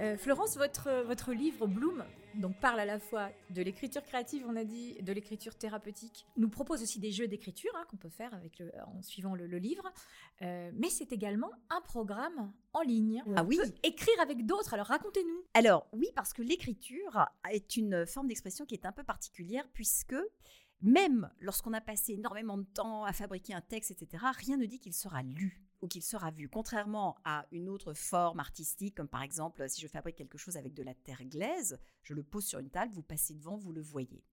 Euh, Florence, votre, votre livre Bloom donc parle à la fois de l'écriture créative, on a dit, de l'écriture thérapeutique, nous propose aussi des jeux d'écriture hein, qu'on peut faire avec le, en suivant le, le livre, Euh, mais c'est également un programme en ligne. Ah oui. écrire avec d'autres. Alors racontez-nous. Alors oui, parce que l'écriture est une forme d'expression qui est un peu particulière puisque même lorsqu'on a passé énormément de temps à fabriquer un texte, etc., rien ne dit qu'il sera lu ou qu'il sera vu. Contrairement à une autre forme artistique, comme par exemple si je fabrique quelque chose avec de la terre glaise, je le pose sur une table, vous passez devant, vous le voyez.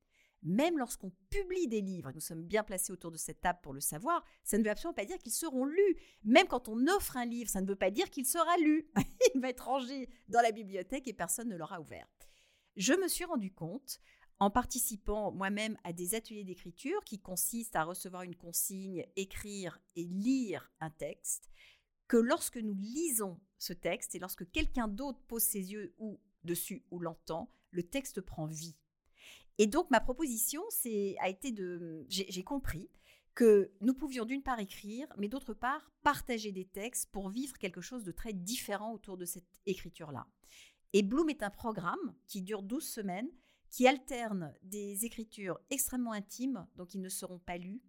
Même lorsqu'on publie des livres, nous sommes bien placés autour de cette table pour le savoir, ça ne veut absolument pas dire qu'ils seront lus. Même quand on offre un livre, ça ne veut pas dire qu'il sera lu. Il va être rangé dans la bibliothèque et personne ne l'aura ouvert. Je me suis rendu compte, en participant moi-même à des ateliers d'écriture qui consistent à recevoir une consigne, écrire et lire un texte, que lorsque nous lisons ce texte et lorsque quelqu'un d'autre pose ses yeux ou dessus ou l'entend, le texte prend vie. Et donc ma proposition c'est, a été de... J'ai compris que nous pouvions d'une part écrire, mais d'autre part partager des textes pour vivre quelque chose de très différent autour de cette écriture-là. Et Bloom est un programme qui dure 12 semaines, qui alterne des écritures extrêmement intimes, donc qui ne seront pas lues,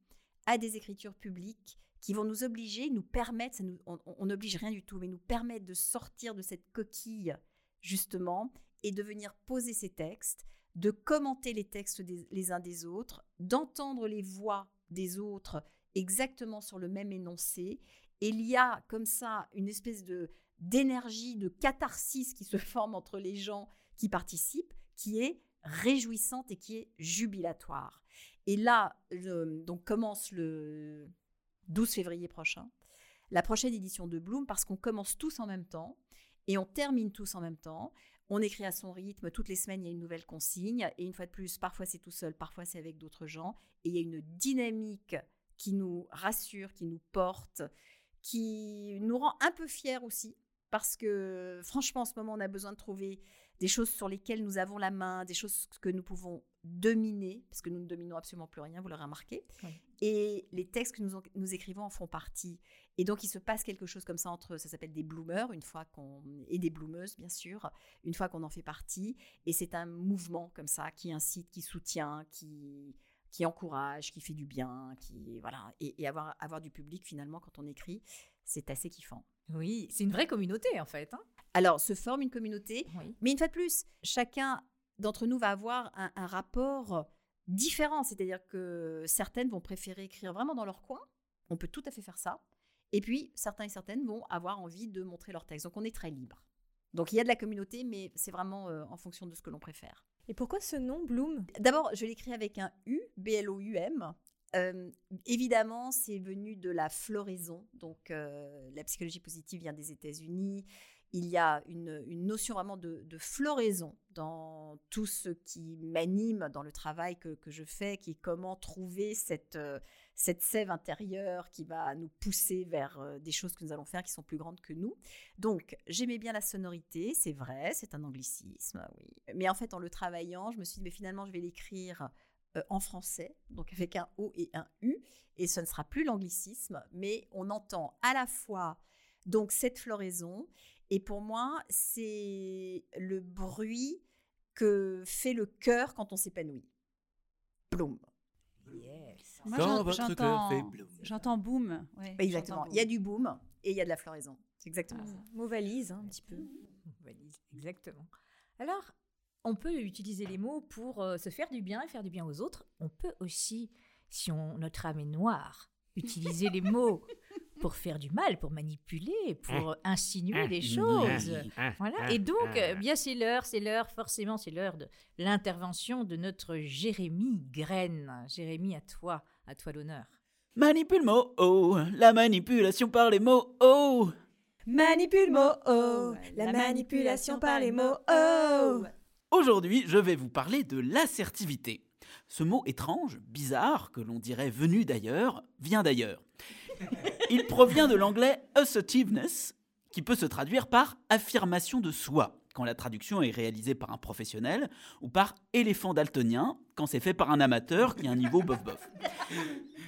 à des écritures publiques qui vont nous obliger, nous permettre, ça nous- on n'oblige rien du tout, mais nous permettre de sortir de cette coquille, justement, et de venir poser ces textes, de commenter les textes les uns des autres, d'entendre les voix des autres exactement sur le même énoncé. Et il y a comme ça une espèce de d'énergie, de catharsis qui se forme entre les gens qui participent, qui est réjouissante et qui est jubilatoire. Et là, donc commence le 12 février prochain, la prochaine édition de Bloom, parce qu'on commence tous en même temps et on termine tous en même temps. On écrit à son rythme, toutes les semaines il y a une nouvelle consigne, et une fois de plus, parfois c'est tout seul, parfois c'est avec d'autres gens, et il y a une dynamique qui nous rassure, qui nous porte, qui nous rend un peu fiers aussi, parce que franchement en ce moment on a besoin de trouver des choses sur lesquelles nous avons la main, des choses que nous pouvons dominer, parce que nous ne dominons absolument plus rien, vous l'aurez remarqué. Oui. Et les textes que nous, en- nous écrivons en font partie. Et donc il se passe quelque chose comme ça entre, ça s'appelle des bloomers, une fois qu'on et des bloomeuses bien sûr, une fois qu'on en fait partie. Et c'est un mouvement comme ça qui incite, qui soutient, qui qui encourage, qui fait du bien, qui voilà. Et, et avoir avoir du public finalement quand on écrit, c'est assez kiffant. Oui, c'est une vraie communauté en fait. hein. Alors se forme une communauté, Oui. mais une fois de plus, chacun d'entre nous va avoir un, un rapport différent. C'est-à-dire que certaines vont préférer écrire vraiment dans leur coin. On peut tout à fait faire ça. Et puis, certains et certaines vont avoir envie de montrer leur texte. Donc, on est très libre. Donc, il y a de la communauté, mais c'est vraiment euh, en fonction de ce que l'on préfère. Et pourquoi ce nom, Bloom? D'abord, je l'écris avec un U, B-L-O-U-M. Évidemment, c'est venu de la floraison. Donc, la psychologie positive vient des États-Unis. Il y a une, notion vraiment de, floraison dans tout ce qui m'anime dans le travail que, je fais, qui est comment trouver cette, cette sève intérieure qui va nous pousser vers des choses que nous allons faire qui sont plus grandes que nous. Donc, j'aimais bien la sonorité, c'est vrai, c'est un anglicisme. Mais en fait, en le travaillant, je me suis dit, mais finalement, je vais l'écrire euh, en français, donc avec un O et un U, et ce ne sera plus l'anglicisme, mais on entend à la fois donc cette floraison, et pour moi, c'est le bruit que fait le cœur quand on s'épanouit. Bloom. Moi, Quand j'en- votre cœur j'entends- fait bloom. J'entends boom. ouais, Exactement. Il y a du boom et il y a de la floraison. C'est exactement ça. Mot valise, hein, un petit peu. Valise, exactement. Alors, on peut utiliser les mots pour euh, se faire du bien et faire du bien aux autres. On peut aussi, si on, notre âme est noire, utiliser les mots pour faire du mal, pour manipuler, pour insinuer des choses. Voilà. Et donc, bien, c'est l'heure, c'est l'heure, forcément, c'est l'heure de l'intervention de notre Jérémy Graine. Jérémy, à toi, à toi l'honneur. Manipule mot, oh, la manipulation par les mots, oh. Manipule mot, oh, la manipulation par les mots, oh. Aujourd'hui, je vais vous parler de l'assertivité. Ce mot étrange, bizarre, que l'on dirait venu d'ailleurs, vient d'ailleurs. Il provient de l'anglais assertiveness, qui peut se traduire par affirmation de soi, quand la traduction est réalisée par un professionnel, ou par éléphant daltonien, quand c'est fait par un amateur qui a un niveau bof-bof.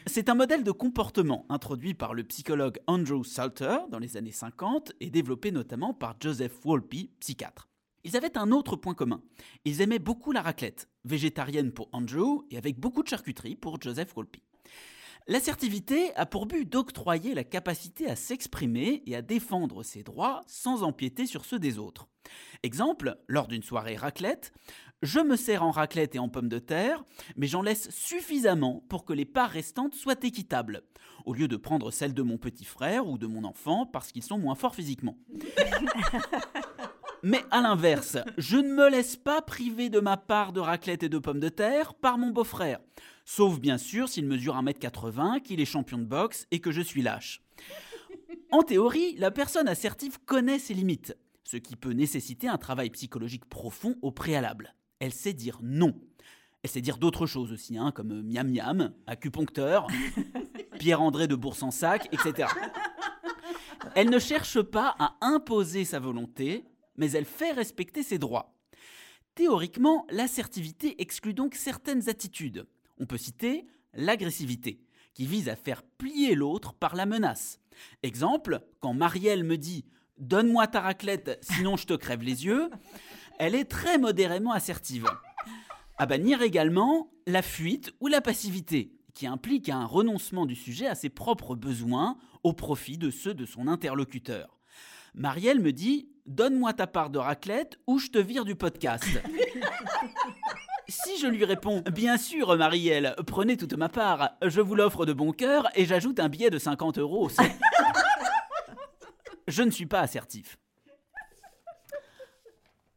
C'est un modèle de comportement introduit par le psychologue Andrew Salter dans les années 50 et développé notamment par Joseph Wolpe, psychiatre. Ils avaient un autre point commun. Ils aimaient beaucoup la raclette, végétarienne pour Andrew et avec beaucoup de charcuterie pour Joseph Wolpe. L'assertivité a pour but d'octroyer la capacité à s'exprimer et à défendre ses droits sans empiéter sur ceux des autres. Exemple, lors d'une soirée raclette, je me sers en raclette et en pommes de terre, mais j'en laisse suffisamment pour que les parts restantes soient équitables, au lieu de prendre celles de mon petit frère ou de mon enfant parce qu'ils sont moins forts physiquement. Mais à l'inverse, je ne me laisse pas priver de ma part de raclette et de pommes de terre par mon beau-frère. Sauf bien sûr s'il mesure 1m80, qu'il est champion de boxe et que je suis lâche. En théorie, la personne assertive connaît ses limites, ce qui peut nécessiter un travail psychologique profond au préalable. Elle sait dire non. Elle sait dire d'autres choses aussi, hein, comme miam miam, acupuncteur, Pierre-André de Bourg-en-Sac, etc. Elle ne cherche pas à imposer sa volonté, mais elle fait respecter ses droits. Théoriquement, l'assertivité exclut donc certaines attitudes. On peut citer l'agressivité, qui vise à faire plier l'autre par la menace. Exemple, quand Marielle me dit Donne-moi ta raclette, sinon je te crève les yeux, elle est très modérément assertive. À bannir également la fuite ou la passivité, qui implique un renoncement du sujet à ses propres besoins au profit de ceux de son interlocuteur. Marielle me dit Donne-moi ta part de raclette ou je te vire du podcast. Si je lui réponds Bien sûr, Marielle, prenez toute ma part, je vous l'offre de bon cœur et j'ajoute un billet de 50 euros. je ne suis pas assertif.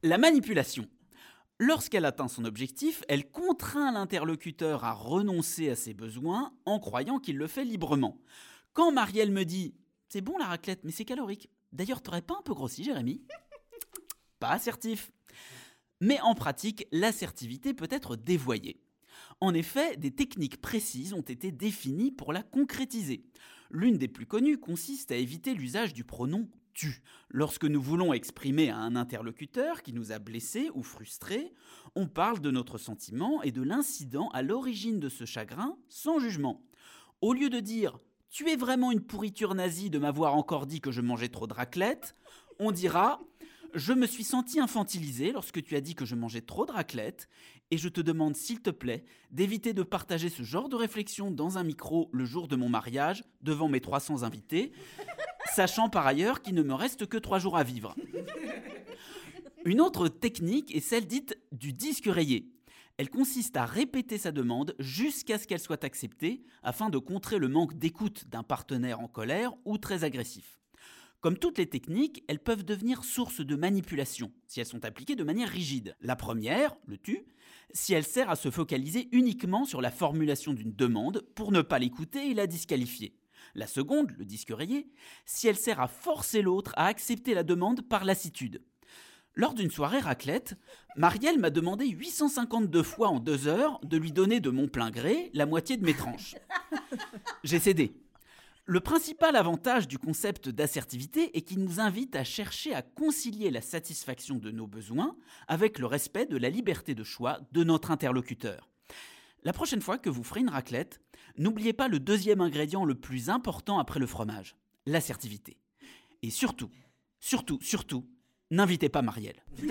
La manipulation. Lorsqu'elle atteint son objectif, elle contraint l'interlocuteur à renoncer à ses besoins en croyant qu'il le fait librement. Quand Marielle me dit C'est bon la raclette, mais c'est calorique. D'ailleurs, t'aurais pas un peu grossi, Jérémy? Pas assertif. Mais en pratique, l'assertivité peut être dévoyée. En effet, des techniques précises ont été définies pour la concrétiser. L'une des plus connues consiste à éviter l'usage du pronom tu. Lorsque nous voulons exprimer à un interlocuteur qui nous a blessés ou frustrés, on parle de notre sentiment et de l'incident à l'origine de ce chagrin sans jugement. Au lieu de dire Tu es vraiment une pourriture nazie de m'avoir encore dit que je mangeais trop de raclette, on dira Je me suis senti infantilisé lorsque tu as dit que je mangeais trop de raclette et je te demande s'il te plaît d'éviter de partager ce genre de réflexion dans un micro le jour de mon mariage devant mes 300 invités, sachant par ailleurs qu'il ne me reste que trois jours à vivre. Une autre technique est celle dite du disque rayé. Elle consiste à répéter sa demande jusqu'à ce qu'elle soit acceptée afin de contrer le manque d'écoute d'un partenaire en colère ou très agressif. Comme toutes les techniques, elles peuvent devenir source de manipulation si elles sont appliquées de manière rigide. La première, le tu, si elle sert à se focaliser uniquement sur la formulation d'une demande pour ne pas l'écouter et la disqualifier. La seconde, le disque rayé, si elle sert à forcer l'autre à accepter la demande par lassitude. Lors d'une soirée raclette, Marielle m'a demandé 852 fois en deux heures de lui donner de mon plein gré la moitié de mes tranches. J'ai cédé. Le principal avantage du concept d'assertivité est qu'il nous invite à chercher à concilier la satisfaction de nos besoins avec le respect de la liberté de choix de notre interlocuteur. La prochaine fois que vous ferez une raclette, n'oubliez pas le deuxième ingrédient le plus important après le fromage, l'assertivité. Et surtout, surtout, surtout, n'invitez pas Marielle.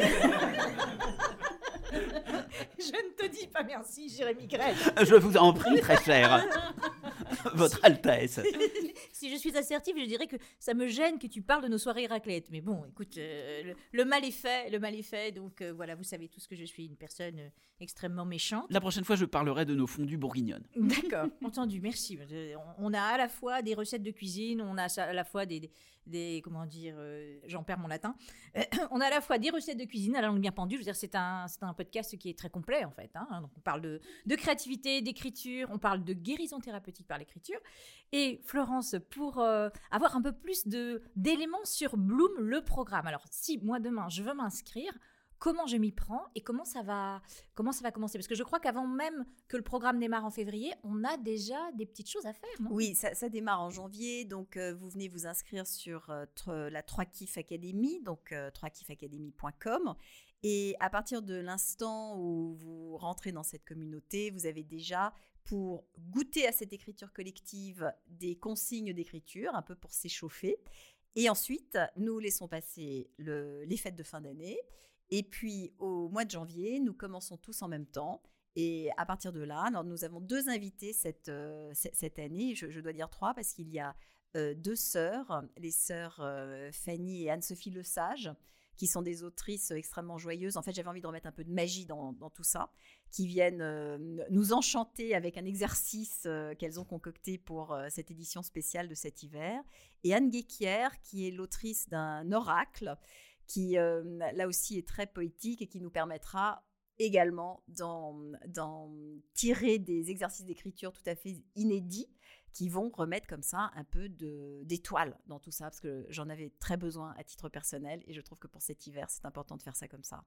Je ne te dis pas merci, Jérémy Greg. Je vous en prie, très cher. Votre Altesse. si je suis assertive, je dirais que ça me gêne que tu parles de nos soirées raclette. Mais bon, écoute, euh, le, le mal est fait, le mal est fait. Donc euh, voilà, vous savez tous que je suis une personne euh, extrêmement méchante. La prochaine fois, je parlerai de nos fondus bourguignonnes. D'accord, entendu, merci. On on a à la fois des recettes de cuisine, on a à la fois des, des- des- comment dire, euh, j'en perds mon latin. On a à la fois des recettes de cuisine à la langue bien pendue. Je veux dire, c'est un, c'est un podcast qui est très complet en fait. hein. Donc on parle de, de créativité, d'écriture, on parle de guérison thérapeutique par l'écriture. Et Florence, pour euh, avoir un peu plus de d'éléments sur Bloom, le programme. Alors si moi demain je veux m'inscrire. Comment je m'y prends et comment ça va comment ça va commencer Parce que je crois qu'avant même que le programme démarre en février, on a déjà des petites choses à faire, Oui, ça, démarre en janvier, donc euh, vous venez vous inscrire sur euh, la 3 Kiff Academy, donc euh, 3kiffacademy.com. Et à partir de l'instant où vous rentrez dans cette communauté, vous avez déjà, pour goûter à cette écriture collective, des consignes d'écriture, un peu pour s'échauffer. Et ensuite, nous laissons passer le- les fêtes de fin d'année. Et puis au mois de janvier, nous commençons tous en même temps. Et à partir de là, nous avons deux invités cette, cette année, je, dois dire trois, parce qu'il y a deux sœurs, les sœurs Fanny et Anne-Sophie Lesage, qui sont des autrices extrêmement joyeuses. En fait, j'avais envie de remettre un peu de magie dans, tout ça, qui viennent nous enchanter avec un exercice qu'elles ont concocté pour cette édition spéciale de cet hiver. Et Anne Guéquière, qui est l'autrice d'un oracle, qui là aussi est très poétique et qui nous permettra également d'en tirer des exercices d'écriture tout à fait inédits qui vont remettre comme ça un peu d'étoile dans tout ça, parce que j'en avais très besoin à titre personnel, et je trouve que pour cet hiver, c'est important de faire ça comme ça.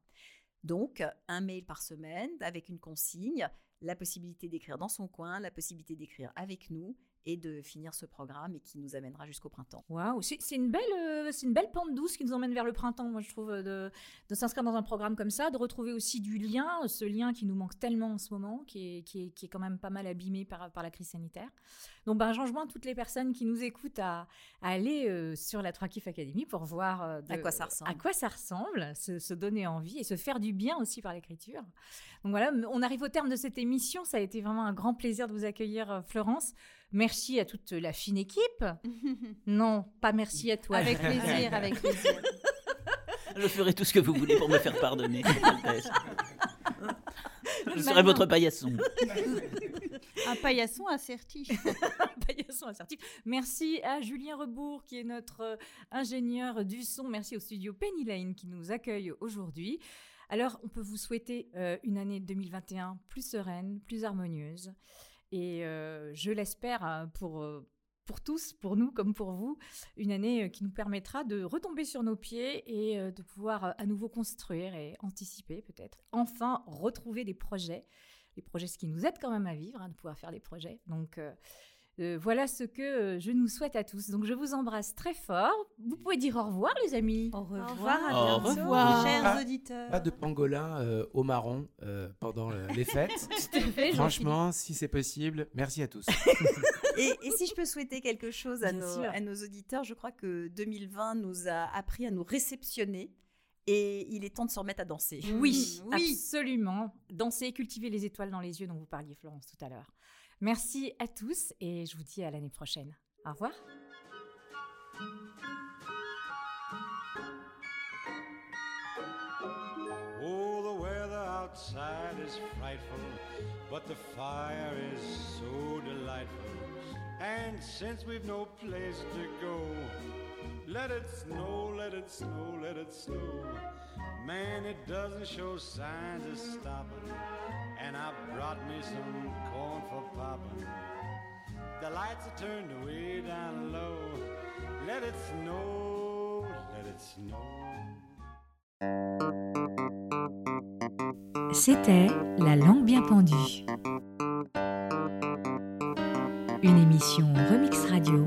Donc, un mail par semaine avec une consigne, la possibilité d'écrire dans son coin, la possibilité d'écrire avec nous, et de finir ce programme et qui nous amènera jusqu'au printemps. Waouh, c'est une, belle, euh, c'est une belle pente douce qui nous emmène vers le printemps, moi je trouve, euh, de, de s'inscrire dans un programme comme ça, de retrouver aussi du lien, ce lien qui nous manque tellement en ce moment, qui est, qui est, qui est quand même pas mal abîmé par, par la crise sanitaire. Donc ben, j'enjoins toutes les personnes qui nous écoutent à, à aller euh, sur la 3 Kiff Academy pour voir euh, de- À quoi ça ressemble. à quoi ça ressemble, se, se donner envie et se faire du bien aussi par l'écriture. Donc voilà, on arrive au terme de cette émission. Ça a été vraiment un grand plaisir de vous accueillir, Florence. Merci à toute la fine équipe. non, pas merci à toi. Avec plaisir, avec plaisir. Je ferai tout ce que vous voulez pour me faire pardonner. Je serai votre paillasson. Un paillasson assertif. paillasson assertif. Merci à Julien Rebourg, qui est notre euh, ingénieur du son. Merci au studio Penny Lane qui nous accueille aujourd'hui. Alors, on peut vous souhaiter euh, une année 2021 plus sereine, plus harmonieuse. Et euh, je l'espère euh, pour, euh, pour tous, pour nous comme pour vous, une année qui nous permettra de retomber sur nos pieds et de pouvoir à nouveau construire et anticiper peut-être. Enfin, retrouver des projets les projets, ce qui nous aide quand même à vivre, hein, de pouvoir faire des projets. Donc euh, voilà ce que euh, je nous souhaite à tous. Donc je vous embrasse très fort. Vous pouvez dire au revoir, les amis. Au revoir, à Au bientôt, revoir. chers Pas- auditeurs. Pas de pangolin euh, au marron euh, pendant euh, les fêtes. Fait, Franchement, si c'est possible, merci à tous. Et, et si je peux souhaiter quelque chose nos, à nos auditeurs, je crois que 2020 nous a appris à nous réceptionner et il est temps de se remettre à danser. Oui, Oui. absolument. Danser et cultiver les étoiles dans les yeux dont vous parliez, Florence, tout à l'heure. Merci à tous et je vous dis à l'année prochaine. Au revoir. Oh, the weather outside is frightful, but the fire is so delightful. And since we've no place to go, let it snow, let it snow, let it snow. Man, it doesn't show signs of stopping. And I brought me some corn for popping. The lights are turned way down low. Let it snow, let it snow. C'était La langue bien pendue. Une émission Remix Radio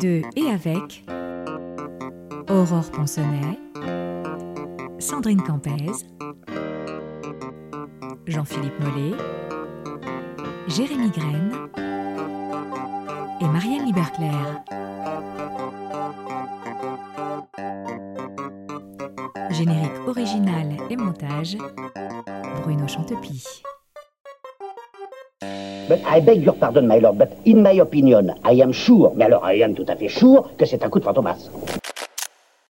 de et avec Aurore Ponsonnet, Sandrine Campez, Jean-Philippe Mollet, Jérémy Graine et Marianne Liberclair. Générique original et montage Bruno Chantepie. But I beg your pardon, my lord, but in my opinion, I am sure, mais alors I am tout à fait sure, que c'est un coup de fantomas.